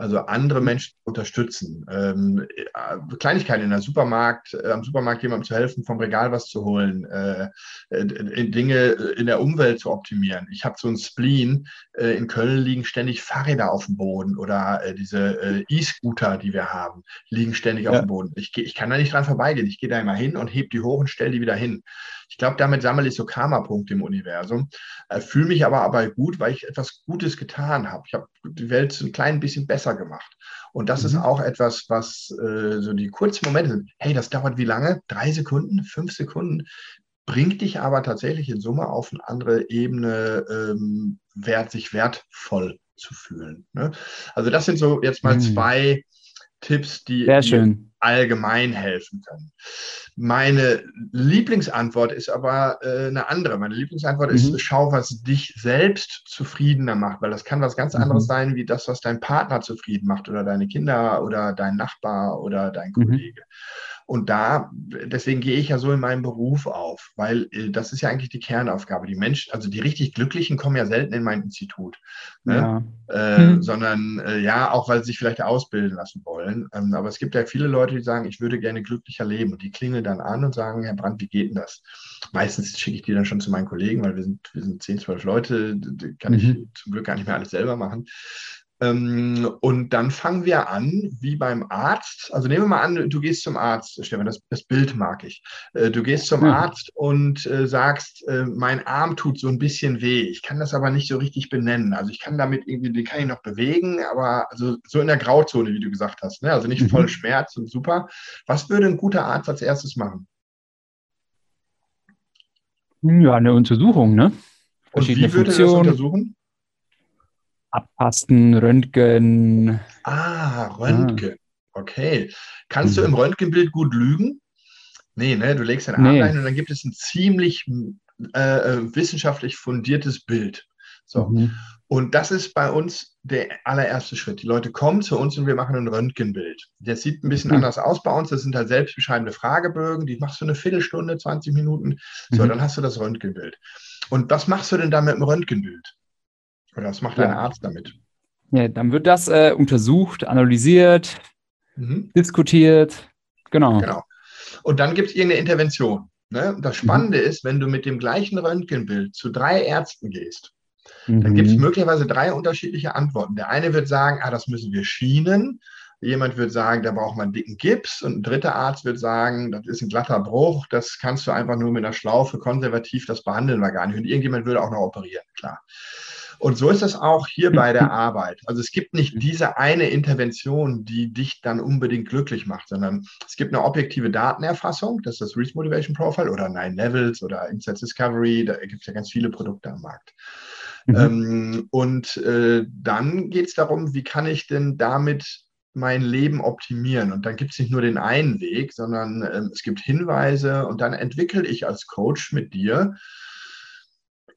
Also andere Menschen unterstützen. Ähm, äh, Kleinigkeiten in der Supermarkt, äh, am Supermarkt jemandem zu helfen, vom Regal was zu holen, äh, äh, Dinge in der Umwelt zu optimieren. Ich habe so ein Spleen. Äh, in Köln liegen ständig Fahrräder auf dem Boden oder äh, diese E-Scooter, die wir haben, liegen ständig ja. auf dem Boden. Ich, ich kann da nicht dran vorbeigehen. Ich gehe da immer hin und hebe die hoch und stelle die wieder hin. Ich glaube, damit sammle ich so Karma-Punkte im Universum. Fühle mich aber aber gut, weil ich etwas Gutes getan habe. Ich habe die Welt so ein klein bisschen besser gemacht. Und das mhm. ist auch etwas, was äh, so die kurzen Momente sind. Hey, das dauert wie lange? Drei Sekunden? Fünf Sekunden? Bringt dich aber tatsächlich in Summe auf eine andere Ebene, ähm, wert, sich wertvoll zu fühlen. Ne? Also das sind so jetzt mal mhm. zwei Tipps, die, allgemein helfen können. Meine Lieblingsantwort ist aber äh, eine andere. Meine Lieblingsantwort mhm. ist, schau, was dich selbst zufriedener macht, weil das kann was ganz anderes mhm. sein, wie das, was dein Partner zufrieden macht oder deine Kinder oder dein Nachbar oder dein mhm. Und da, deswegen gehe ich ja so in meinem Beruf auf, weil äh, das ist ja eigentlich die Kernaufgabe. Die Menschen, also die richtig Glücklichen kommen ja selten in mein Institut, ne? ja. äh, hm. sondern äh, ja, auch weil sie sich vielleicht ausbilden lassen wollen. Ähm, aber es gibt ja viele Leute, die sagen, ich würde gerne glücklicher leben. Und die klingeln dann an und sagen, Herr Brandt, wie geht denn das? Meistens schicke ich die dann schon zu meinen Kollegen, weil wir sind, wir sind 10, 12 Leute, kann mhm. ich zum Glück gar nicht mehr alles selber machen. Ähm, und dann fangen wir an, wie beim Arzt. Also nehmen wir mal an, du gehst zum Arzt, Stefan, das, das Bild mag ich. Äh, du gehst zum ja. Arzt und äh, sagst, äh, mein Arm tut so ein bisschen weh. Ich kann das aber nicht so richtig benennen. Also ich kann damit irgendwie, den kann ich noch bewegen, aber also so in der Grauzone, wie du gesagt hast. Ne? Also nicht voll mhm. Schmerz und super. Was würde ein guter Arzt als erstes machen? Ja, eine Untersuchung, ne? Und wie würde er das untersuchen? Abtasten, Röntgen. Ah, Röntgen. Ah. Okay. Kannst mhm. du im Röntgenbild gut lügen? Nee, ne? Du legst deinen Arm nee. ein und dann gibt es ein ziemlich äh, äh, wissenschaftlich fundiertes Bild. So. Mhm. Und das ist bei uns der allererste Schritt. Die Leute kommen zu uns und wir machen ein Röntgenbild. Das sieht ein bisschen mhm. anders aus bei uns. Das sind halt selbstbeschreibende Fragebögen. Die machst du eine Viertelstunde, 20 Minuten. So, mhm. dann hast du das Röntgenbild. Und was machst du denn da mit dem Röntgenbild? Oder was macht ja. ein Arzt damit? Ja, dann wird das äh, untersucht, analysiert, mhm. diskutiert. Genau. Genau. Und dann gibt es irgendeine Intervention. Ne? Das Spannende mhm. ist, wenn du mit dem gleichen Röntgenbild zu drei Ärzten gehst, mhm. dann gibt es möglicherweise drei unterschiedliche Antworten. Der eine wird sagen, ah, das müssen wir schienen. Jemand wird sagen, da braucht man einen dicken Gips. Und ein dritter Arzt wird sagen, das ist ein glatter Bruch, das kannst du einfach nur mit einer Schlaufe konservativ, das behandeln wir gar nicht. Und irgendjemand würde auch noch operieren, klar. Und so ist es auch hier bei der [laughs] Arbeit. Also es gibt nicht diese eine Intervention, die dich dann unbedingt glücklich macht, sondern es gibt eine objektive Datenerfassung, das ist das Reach Motivation Profile oder Nine Levels oder Insights Discovery, da gibt es ja ganz viele Produkte am Markt. Mhm. Ähm, und äh, dann geht es darum, wie kann ich denn damit mein Leben optimieren. Und dann gibt es nicht nur den einen Weg, sondern ähm, es gibt Hinweise und dann entwickle ich als Coach mit dir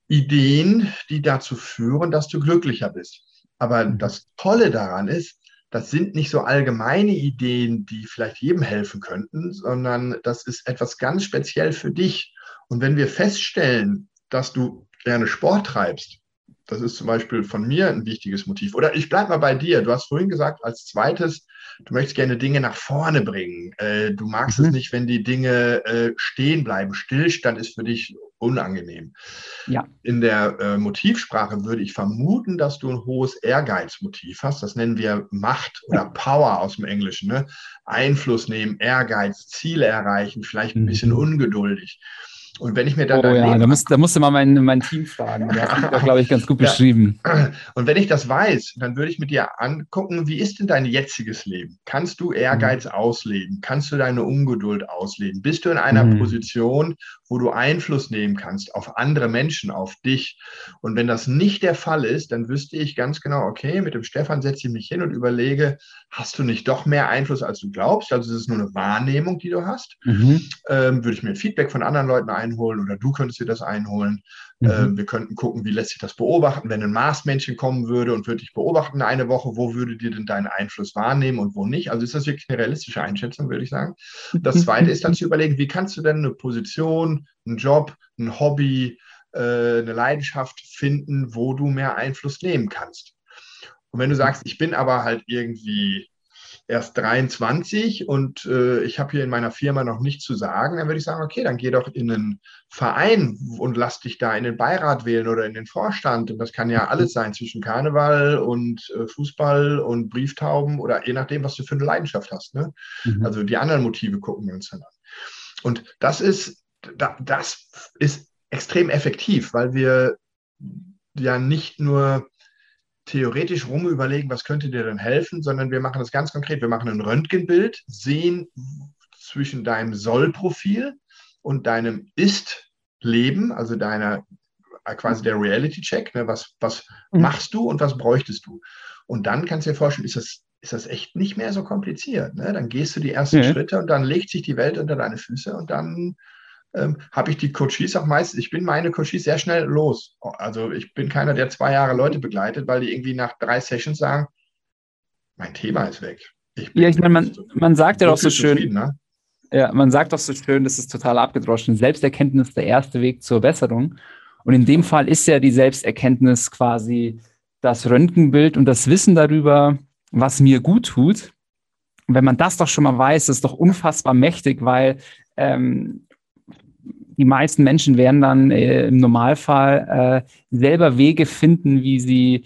Ideen, die dazu führen, dass du glücklicher bist. Aber mhm. das Tolle daran ist, das sind nicht so allgemeine Ideen, die vielleicht jedem helfen könnten, sondern das ist etwas ganz speziell für dich. Und wenn wir feststellen, dass du gerne Sport treibst, das ist zum Beispiel von mir ein wichtiges Motiv. Oder ich bleibe mal bei dir. Du hast vorhin gesagt, als zweites, du möchtest gerne Dinge nach vorne bringen. Äh, du magst mhm. es nicht, wenn die Dinge äh, stehen bleiben. Stillstand ist für dich unangenehm. Ja. In der äh, Motivsprache würde ich vermuten, dass du ein hohes Ehrgeizmotiv hast. Das nennen wir Macht oder Power aus dem Englischen. Ne? Einfluss nehmen, Ehrgeiz, Ziele erreichen, vielleicht ein bisschen mhm. ungeduldig. Und wenn ich mir dann. Oh ja, da, musst, da musste mal mein, mein Team fragen. Der hat das, glaube ich, ganz gut ja. beschrieben. [clears throat] Und wenn ich das weiß, dann würde ich mit dir angucken, wie ist denn dein jetziges Leben? Kannst du Ehrgeiz mhm. ausleben? Kannst du deine Ungeduld ausleben? Bist du in einer mhm. Position, wo du Einfluss nehmen kannst auf andere Menschen, auf dich. Und wenn das nicht der Fall ist, dann wüsste ich ganz genau, okay, mit dem Stefan setze ich mich hin und überlege, hast du nicht doch mehr Einfluss, als du glaubst? Also es ist nur eine Wahrnehmung, die du hast. Mhm. Ähm, würde ich mir Feedback von anderen Leuten einholen oder du könntest dir das einholen. Mhm. Äh, wir könnten gucken, wie lässt sich das beobachten, wenn ein Marsmännchen kommen würde und würde dich beobachten eine Woche, wo würde dir denn deinen Einfluss wahrnehmen und wo nicht? Also ist das wirklich eine realistische Einschätzung, würde ich sagen. Das zweite ist dann [laughs] zu überlegen, wie kannst du denn eine Position einen Job, ein Hobby, äh, eine Leidenschaft finden, wo du mehr Einfluss nehmen kannst. Und wenn du sagst, ich bin aber halt irgendwie erst 23 und äh, ich habe hier in meiner Firma noch nichts zu sagen, dann würde ich sagen, okay, dann geh doch in einen Verein und lass dich da in den Beirat wählen oder in den Vorstand. Und das kann ja alles sein zwischen Karneval und äh, Fußball und Brieftauben oder je nachdem, was du für eine Leidenschaft hast. Ne? Mhm. Also die anderen Motive gucken wir uns dann an. Und das ist, das ist extrem effektiv, weil wir ja nicht nur theoretisch rum überlegen, was könnte dir denn helfen, sondern wir machen das ganz konkret. Wir machen ein Röntgenbild, sehen zwischen deinem Soll-Profil und deinem Ist-Leben, also deiner quasi der Reality-Check, ne, was, was mhm. machst du und was bräuchtest du? Und dann kannst du dir vorstellen, ist das, ist das echt nicht mehr so kompliziert. Ne? Dann gehst du die ersten mhm. Schritte und dann legt sich die Welt unter deine Füße und dann ähm, habe ich die Coaches auch meistens, ich bin meine Coaches sehr schnell los. Also ich bin keiner, der zwei Jahre Leute begleitet, weil die irgendwie nach drei Sessions sagen, mein Thema ist weg. Ich ja, ich meine, man, man sagt ja doch so schön, ne? ja, man sagt doch so schön, das ist total abgedroschen. Selbsterkenntnis ist der erste Weg zur Besserung. Und in dem Fall ist ja die Selbsterkenntnis quasi das Röntgenbild und das Wissen darüber, was mir gut tut. Und wenn man das doch schon mal weiß, ist doch unfassbar mächtig, weil ähm, die meisten Menschen werden dann äh, im Normalfall äh, selber Wege finden, wie sie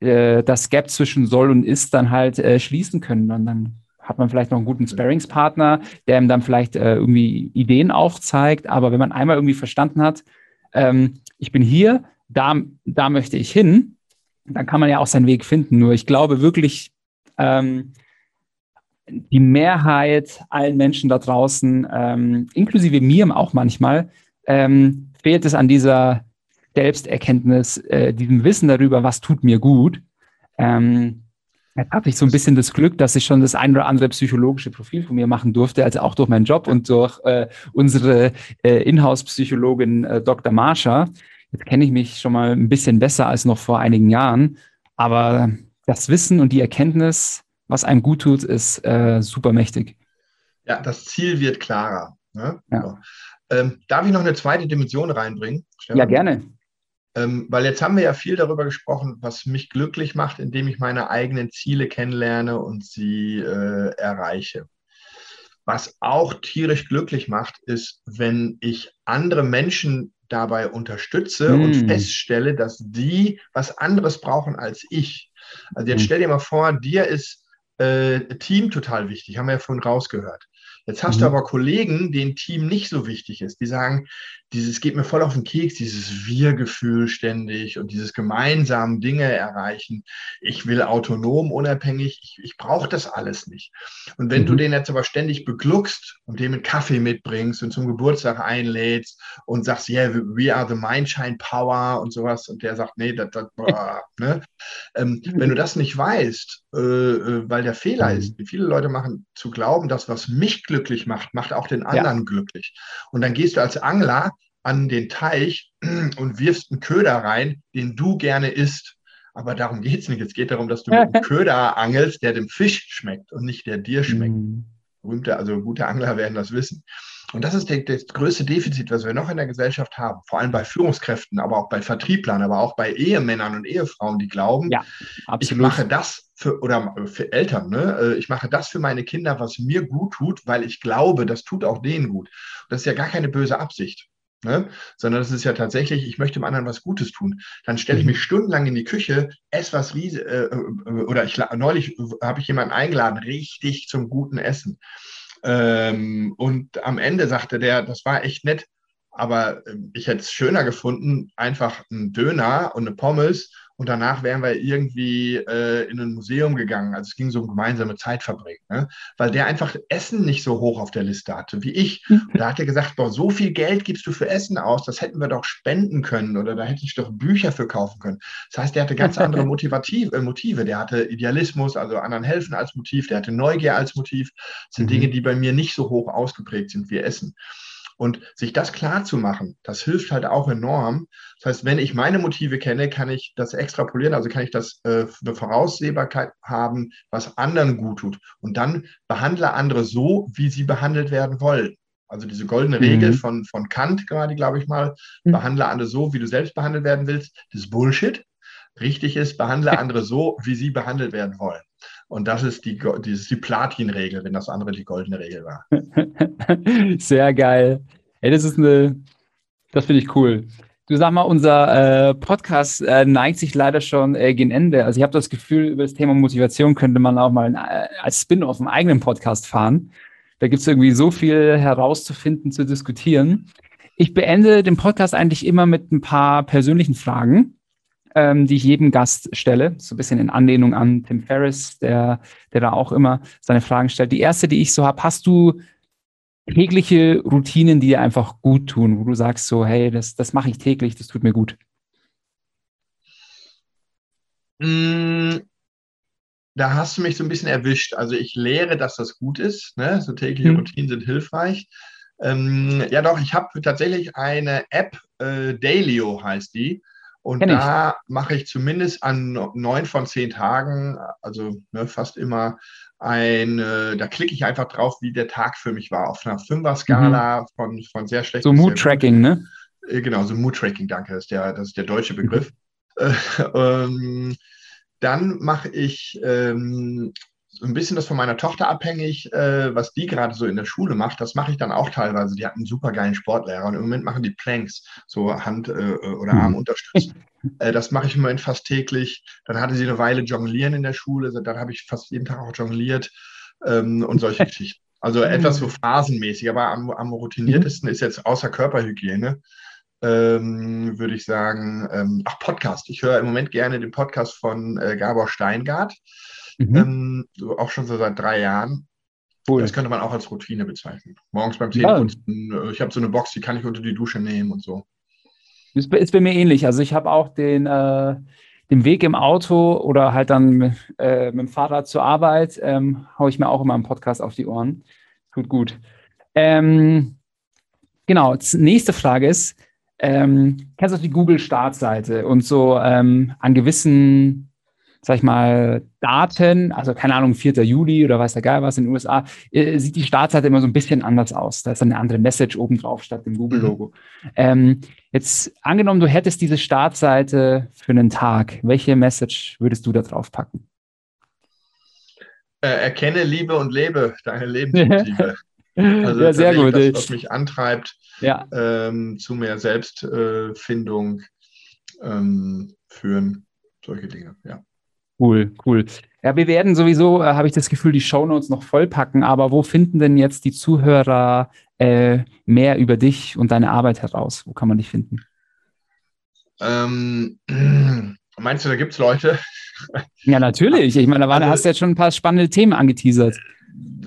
äh, das Gap zwischen soll und ist dann halt äh, schließen können. Und dann hat man vielleicht noch einen guten Sparringspartner, der ihm dann vielleicht äh, irgendwie Ideen aufzeigt. Aber wenn man einmal irgendwie verstanden hat, ähm, ich bin hier, da, da möchte ich hin, dann kann man ja auch seinen Weg finden. Nur ich glaube wirklich, ähm, die Mehrheit allen Menschen da draußen, ähm, inklusive mir auch manchmal, ähm, fehlt es an dieser Selbsterkenntnis, äh, diesem Wissen darüber, was tut mir gut. Ähm, jetzt hatte ich so ein bisschen das Glück, dass ich schon das ein oder andere psychologische Profil von mir machen durfte, also auch durch meinen Job und durch äh, unsere äh, Inhouse-Psychologin äh, Dr. Marsha. Jetzt kenne ich mich schon mal ein bisschen besser als noch vor einigen Jahren, aber das Wissen und die Erkenntnis, was einem gut tut, ist äh, super mächtig. Ja, das Ziel wird klarer. Ne? Ja. Ähm, darf ich noch eine zweite Dimension reinbringen? Stefan? Ja, gerne. Ähm, weil jetzt haben wir ja viel darüber gesprochen, was mich glücklich macht, indem ich meine eigenen Ziele kennenlerne und sie äh, erreiche. Was auch tierisch glücklich macht, ist, wenn ich andere Menschen dabei unterstütze mm. und feststelle, dass die was anderes brauchen als ich. Also jetzt mm. stell dir mal vor, dir ist äh, Team total wichtig, haben wir ja vorhin rausgehört. Jetzt hast mhm. du aber Kollegen, denen Team nicht so wichtig ist, die sagen, dieses geht mir voll auf den Keks, dieses Wir-Gefühl ständig und dieses gemeinsame Dinge erreichen. Ich will autonom, unabhängig, ich, ich brauche das alles nicht. Und wenn mhm. du den jetzt aber ständig begluckst und dem einen Kaffee mitbringst und zum Geburtstag einlädst und sagst, yeah, we are the Mindshine Power und sowas und der sagt, nee, das, das, [laughs] ne? Ähm, wenn du das nicht weißt, äh, äh weil der Fehler mhm. ist, wie viele Leute machen, zu glauben, dass was mich glücklich macht, macht auch den anderen ja. glücklich. Und dann gehst du als Angler an den Teich [clears throat] und wirfst einen Köder rein, den du gerne isst. Aber darum geht es nicht. Es geht darum, dass du mit einem [laughs] Köder angelst, der dem Fisch schmeckt und nicht der dir schmeckt. Mhm. Berühmte, also gute Angler werden das wissen. Und das ist der, das größte Defizit, was wir noch in der Gesellschaft haben. Vor allem bei Führungskräften, aber auch bei Vertrieblern, aber auch bei Ehemännern und Ehefrauen, die glauben, ja, ich mache das für, oder für Eltern, ne? Äh, ich mache das für meine Kinder, was mir gut tut, weil ich glaube, das tut auch denen gut. das ist ja gar keine böse Absicht. Ne? Sondern es ist ja tatsächlich, ich möchte dem anderen was Gutes tun. Dann stelle ich mhm. mich stundenlang in die Küche, esse was riesig, äh, äh, oder ich neulich habe ich jemanden eingeladen, richtig zum guten Essen. Ähm, und am Ende sagte der, das war echt nett, aber ähm, ich hätte es schöner gefunden, einfach einen Döner und eine Pommes und danach wären wir irgendwie äh, in ein Museum gegangen. Also es ging so um gemeinsame Zeit verbringen, ne? weil der einfach Essen nicht so hoch auf der Liste hatte wie ich. Und mhm. da hat er gesagt, boah, so viel Geld gibst du für Essen aus, das hätten wir doch spenden können oder da hätte ich doch Bücher für kaufen können. Das heißt, der hatte ganz [laughs] andere Motivativ, äh, Motive. Der hatte Idealismus, also anderen helfen als Motiv. Der hatte Neugier als Motiv. Das sind mhm. Dinge, die bei mir nicht so hoch ausgeprägt sind wie Essen. Und sich das klar zu machen, das hilft halt auch enorm. Das heißt, wenn ich meine Motive kenne, kann ich das extrapolieren, also kann ich das äh, eine Voraussehbarkeit haben, was anderen gut tut. Und dann behandle andere so, wie sie behandelt werden wollen. Also diese goldene mhm. Regel von, von Kant gerade, glaube ich mal, mhm. behandle andere so, wie du selbst behandelt werden willst, das ist Bullshit. richtig ist, behandle [laughs] andere so, wie sie behandelt werden wollen. Und das ist die, die, die Platin-Regel, wenn das andere die goldene Regel war. [laughs] Sehr geil. Ey, das ist eine, das finde ich cool. Du sag mal, unser äh, Podcast äh, neigt sich leider schon äh, gegen Ende. Also ich habe das Gefühl, über das Thema Motivation könnte man auch mal äh, als Spin-off einen eigenen Podcast fahren. Da gibt es irgendwie so viel herauszufinden, zu diskutieren. Ich beende den Podcast eigentlich immer mit ein paar persönlichen Fragen, ähm, die ich jedem Gast stelle. So ein bisschen in Anlehnung an Tim Ferriss, der, der da auch immer seine Fragen stellt. Die erste, die ich so habe, hast du tägliche Routinen, die dir einfach gut tun, wo du sagst so, hey, das, das mache ich täglich, das tut mir gut? Mm, da hast du mich so ein bisschen erwischt. Also ich lehre, dass das gut ist. Ne? So tägliche mhm. Routinen sind hilfreich. Ähm, ja, doch, ich habe tatsächlich eine App, äh, Dailyo heißt die. Und Kenn da mache ich zumindest an neun von zehn Tagen, also ne, fast immer ein, äh, da klicke ich einfach drauf, wie der Tag für mich war, auf einer Fünfer-Skala mhm. von, von sehr schlecht. So Mood-Tracking, ne? Äh, genau, so Mood-Tracking, danke, das ist der, das ist der deutsche Begriff. Mhm. [laughs] ähm, dann mache ich ähm, ein bisschen das von meiner Tochter abhängig, äh, was die gerade so in der Schule macht. Das mache ich dann auch teilweise. Die hat einen super geilen Sportlehrer und im Moment machen die Planks, so Hand- äh, oder Arm unterstützt. [laughs] äh, das mache ich im Moment fast täglich. Dann hatte sie eine Weile Jonglieren in der Schule. Dann habe ich fast jeden Tag auch jongliert ähm, und solche [laughs] Geschichten. Also etwas so phasenmäßig, aber am, am routiniertesten ist jetzt außer Körperhygiene, ähm, würde ich sagen, ähm, ach, Podcast. Ich höre im Moment gerne den Podcast von äh, Gabor Steingart. Mhm. Ähm, so auch schon so seit drei Jahren. Cool. Das könnte man auch als Routine bezeichnen. Morgens beim Zähneputzen, ja. Äh, ich habe so eine Box, die kann ich unter die Dusche nehmen und so. Ist, ist bei mir ähnlich. Also ich habe auch den, äh, den Weg im Auto oder halt dann äh, mit dem Fahrrad zur Arbeit, ähm, haue ich mir auch immer einen Podcast auf die Ohren. Tut gut. Ähm, genau, nächste Frage ist, ähm, kennst du die Google-Startseite und so ähm, an gewissen sag ich mal, Daten, also keine Ahnung, 4. Juli oder weiß der Geil was in den USA, äh, sieht die Startseite immer so ein bisschen anders aus. Da ist dann eine andere Message oben drauf statt dem Google-Logo. Mhm. Ähm, jetzt angenommen, du hättest diese Startseite für einen Tag, welche Message würdest du da drauf packen? Äh, erkenne, liebe und lebe deine Lebensmotive. [laughs] also ja, sehr gut. Das, was mich antreibt ja. ähm, zu mehr Selbstfindung äh, ähm, führen, solche Dinge, ja. Cool, cool. Ja, wir werden sowieso, äh, habe ich das Gefühl, die Shownotes noch vollpacken, aber wo finden denn jetzt die Zuhörer äh, mehr über dich und deine Arbeit heraus? Wo kann man dich finden? Ähm, [clears throat] meinst du, da gibt es Leute? Ja, natürlich. Ich meine, da war, also, hast du jetzt schon ein paar spannende Themen angeteasert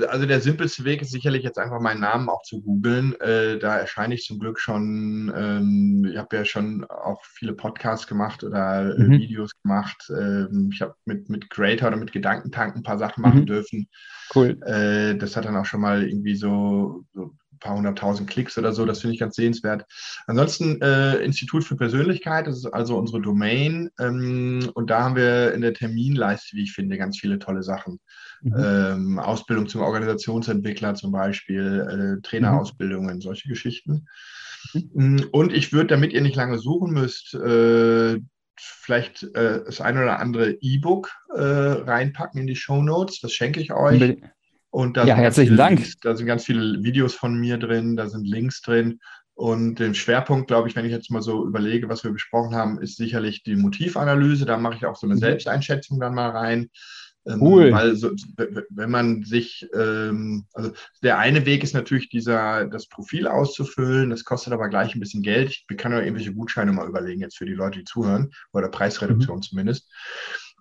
also der simpelste Weg ist sicherlich jetzt einfach meinen Namen auch zu googeln. Äh, da erscheine ich zum Glück schon, ähm, ich habe ja schon auch viele Podcasts gemacht oder äh, mhm. Videos gemacht. Ähm, ich habe mit, mit Creator oder mit Gedankentank ein paar Sachen machen mhm. dürfen. Cool. Äh, das hat dann auch schon mal irgendwie so, so ein paar hunderttausend Klicks oder so. Das finde ich ganz sehenswert. Ansonsten äh, Institut für Persönlichkeit, das ist also unsere Domain. Ähm, und da haben wir in der Terminleiste, wie ich finde, ganz viele tolle Sachen. Mhm. Ähm, Ausbildung zum Organisationsentwickler zum Beispiel, äh, Trainerausbildungen, mhm. solche Geschichten. Mhm. Mm, und ich würde, damit ihr nicht lange suchen müsst, äh, vielleicht äh, das ein oder andere E-Book äh, reinpacken in die Show Notes. Das schenke ich euch. Und da ja, herzlichen Dank. Links, da sind ganz viele Videos von mir drin, da sind Links drin. Und den Schwerpunkt, glaube ich, wenn ich jetzt mal so überlege, was wir besprochen haben, ist sicherlich die Motivanalyse. Da mache ich auch so eine mhm. Selbsteinschätzung dann mal rein. Ähm, cool. Weil so, wenn man sich, ähm, also der eine Weg ist natürlich dieser, das Profil auszufüllen, das kostet aber gleich ein bisschen Geld. Ich kann ja irgendwelche Gutscheine mal überlegen, jetzt für die Leute, die zuhören, oder Preisreduktion mhm. zumindest.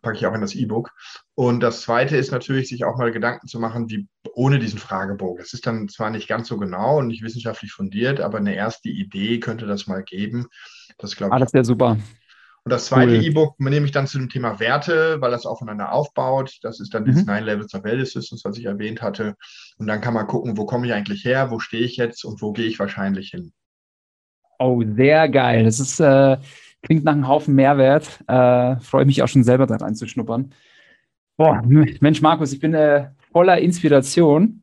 Packe ich auch in das E-Book. Und das zweite ist natürlich, sich auch mal Gedanken zu machen, wie ohne diesen Fragebogen. Es ist dann zwar nicht ganz so genau und nicht wissenschaftlich fundiert, aber eine erste Idee könnte das mal geben. Das glaube ah, ich. Ah, das wäre super. Und das zweite cool. E-Book nehme ich dann zu dem Thema Werte, weil das aufeinander aufbaut. Das ist dann mhm. dieses Nine Levels of Value Systems, was ich erwähnt hatte. Und dann kann man gucken, wo komme ich eigentlich her, wo stehe ich jetzt und wo gehe ich wahrscheinlich hin. Oh, sehr geil. Das ist, äh, klingt nach einem Haufen Mehrwert. Äh, freue mich auch schon selber da reinzuschnuppern. Boah, Mensch, Markus, ich bin äh, voller Inspiration.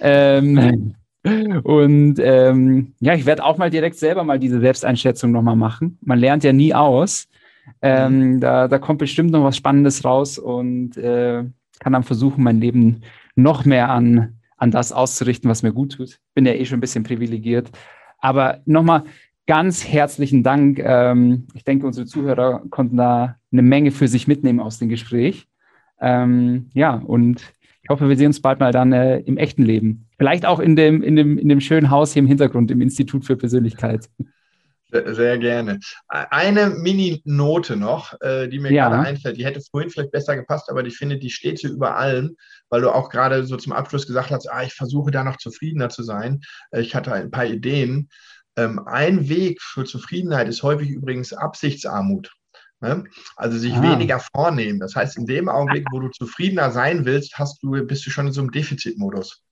Ähm, [laughs] und ähm, ja, ich werde auch mal direkt selber mal diese Selbsteinschätzung nochmal machen. Man lernt ja nie aus. Ähm, mhm. da, da kommt bestimmt noch was Spannendes raus und äh, kann dann versuchen, mein Leben noch mehr an, an das auszurichten, was mir gut tut. Bin ja eh schon ein bisschen privilegiert. Aber nochmal ganz herzlichen Dank. Ähm, ich denke, unsere Zuhörer konnten da eine Menge für sich mitnehmen aus dem Gespräch. Ähm, ja, und ich hoffe, wir sehen uns bald mal dann äh, im echten Leben. Vielleicht auch in dem, in, dem, in dem schönen Haus hier im Hintergrund, im Institut für Persönlichkeit. Sehr, sehr gerne. Eine Mini-Note noch, äh, die mir ja. gerade einfällt. Die hätte vorhin vielleicht besser gepasst, aber ich finde, die steht hier über allem, weil du auch gerade so zum Abschluss gesagt hast, ah, ich versuche da noch zufriedener zu sein. Äh, ich hatte ein paar Ideen. Ähm, ein Weg für Zufriedenheit ist häufig übrigens Absichtsarmut. Ne? Also sich ah. weniger vornehmen. Das heißt, in dem Augenblick, wo du zufriedener sein willst, hast du, bist du schon in so einem Defizitmodus.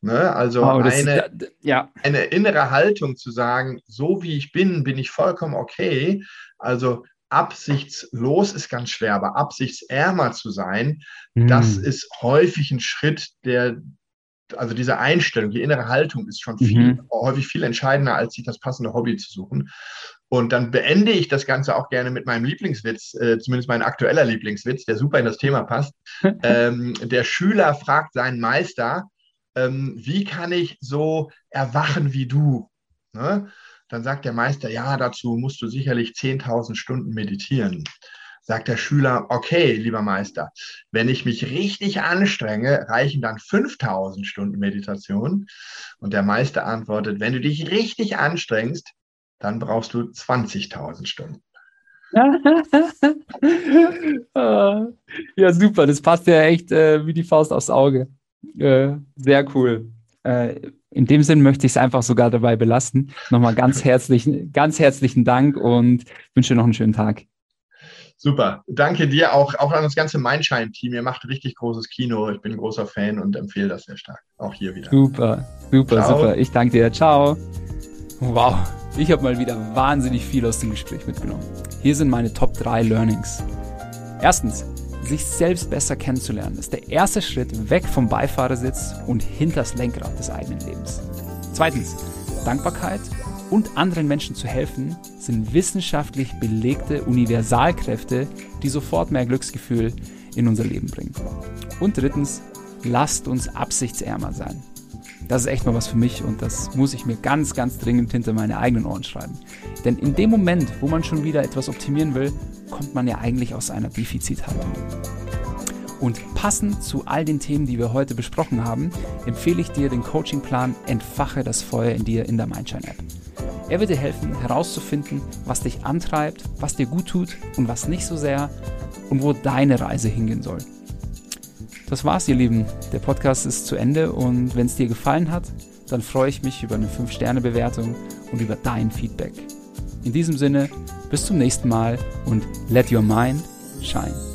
Ne? Also oh, eine, ja. eine innere Haltung zu sagen, so wie ich bin, bin ich vollkommen okay. Also absichtslos ist ganz schwer, aber absichtsärmer zu sein, hm. das ist häufig ein Schritt, der, also diese Einstellung, die innere Haltung ist schon viel, mhm. häufig viel entscheidender, als sich das passende Hobby zu suchen. Und dann beende ich das Ganze auch gerne mit meinem Lieblingswitz, äh, zumindest mein aktueller Lieblingswitz, der super in das Thema passt. [laughs] ähm, der Schüler fragt seinen Meister, ähm, wie kann ich so erwachen wie du? Ne? Dann sagt der Meister, ja, dazu musst du sicherlich 10.000 Stunden meditieren. Sagt der Schüler, okay, lieber Meister, wenn ich mich richtig anstrenge, reichen dann 5000 Stunden Meditation. Und der Meister antwortet, wenn du dich richtig anstrengst, dann brauchst du 20.000 Stunden. [laughs] ja, super, das passt ja echt äh, wie die Faust aufs Auge. Äh, sehr cool. Äh, in dem Sinn möchte ich es einfach sogar dabei belassen. Nochmal ganz [laughs] herzlichen, ganz herzlichen Dank und wünsche noch einen schönen Tag. Super. Danke dir auch, auch an das ganze Mindshine-Team. Ihr macht richtig großes Kino. Ich bin ein großer Fan und empfehle das sehr stark. Auch hier wieder. Super, super, Ciao. super. Ich danke dir. Ciao. Wow, ich habe mal wieder wahnsinnig viel aus dem Gespräch mitgenommen. Hier sind meine Top 3 Learnings. Erstens, sich selbst besser kennenzulernen, ist der erste Schritt weg vom Beifahrersitz und hinters Lenkrad des eigenen Lebens. Zweitens, Dankbarkeit und anderen Menschen zu helfen, sind wissenschaftlich belegte Universalkräfte, die sofort mehr Glücksgefühl in unser Leben bringen. Und drittens, lasst uns absichtsärmer sein. Das ist echt mal was für mich und das muss ich mir ganz, ganz dringend hinter meine eigenen Ohren schreiben. Denn in dem Moment, wo man schon wieder etwas optimieren will, kommt man ja eigentlich aus einer Defizithaltung. Und passend zu all den Themen, die wir heute besprochen haben, empfehle ich dir den Coachingplan Entfache das Feuer in dir in der Mindshine App. Er wird dir helfen, herauszufinden, was dich antreibt, was dir gut tut und was nicht so sehr und wo deine Reise hingehen soll. Das war's, ihr Lieben. Der Podcast ist zu Ende und wenn es dir gefallen hat, dann freue ich mich über eine 5-Sterne-Bewertung und über dein Feedback. In diesem Sinne, bis zum nächsten Mal und let your mind shine.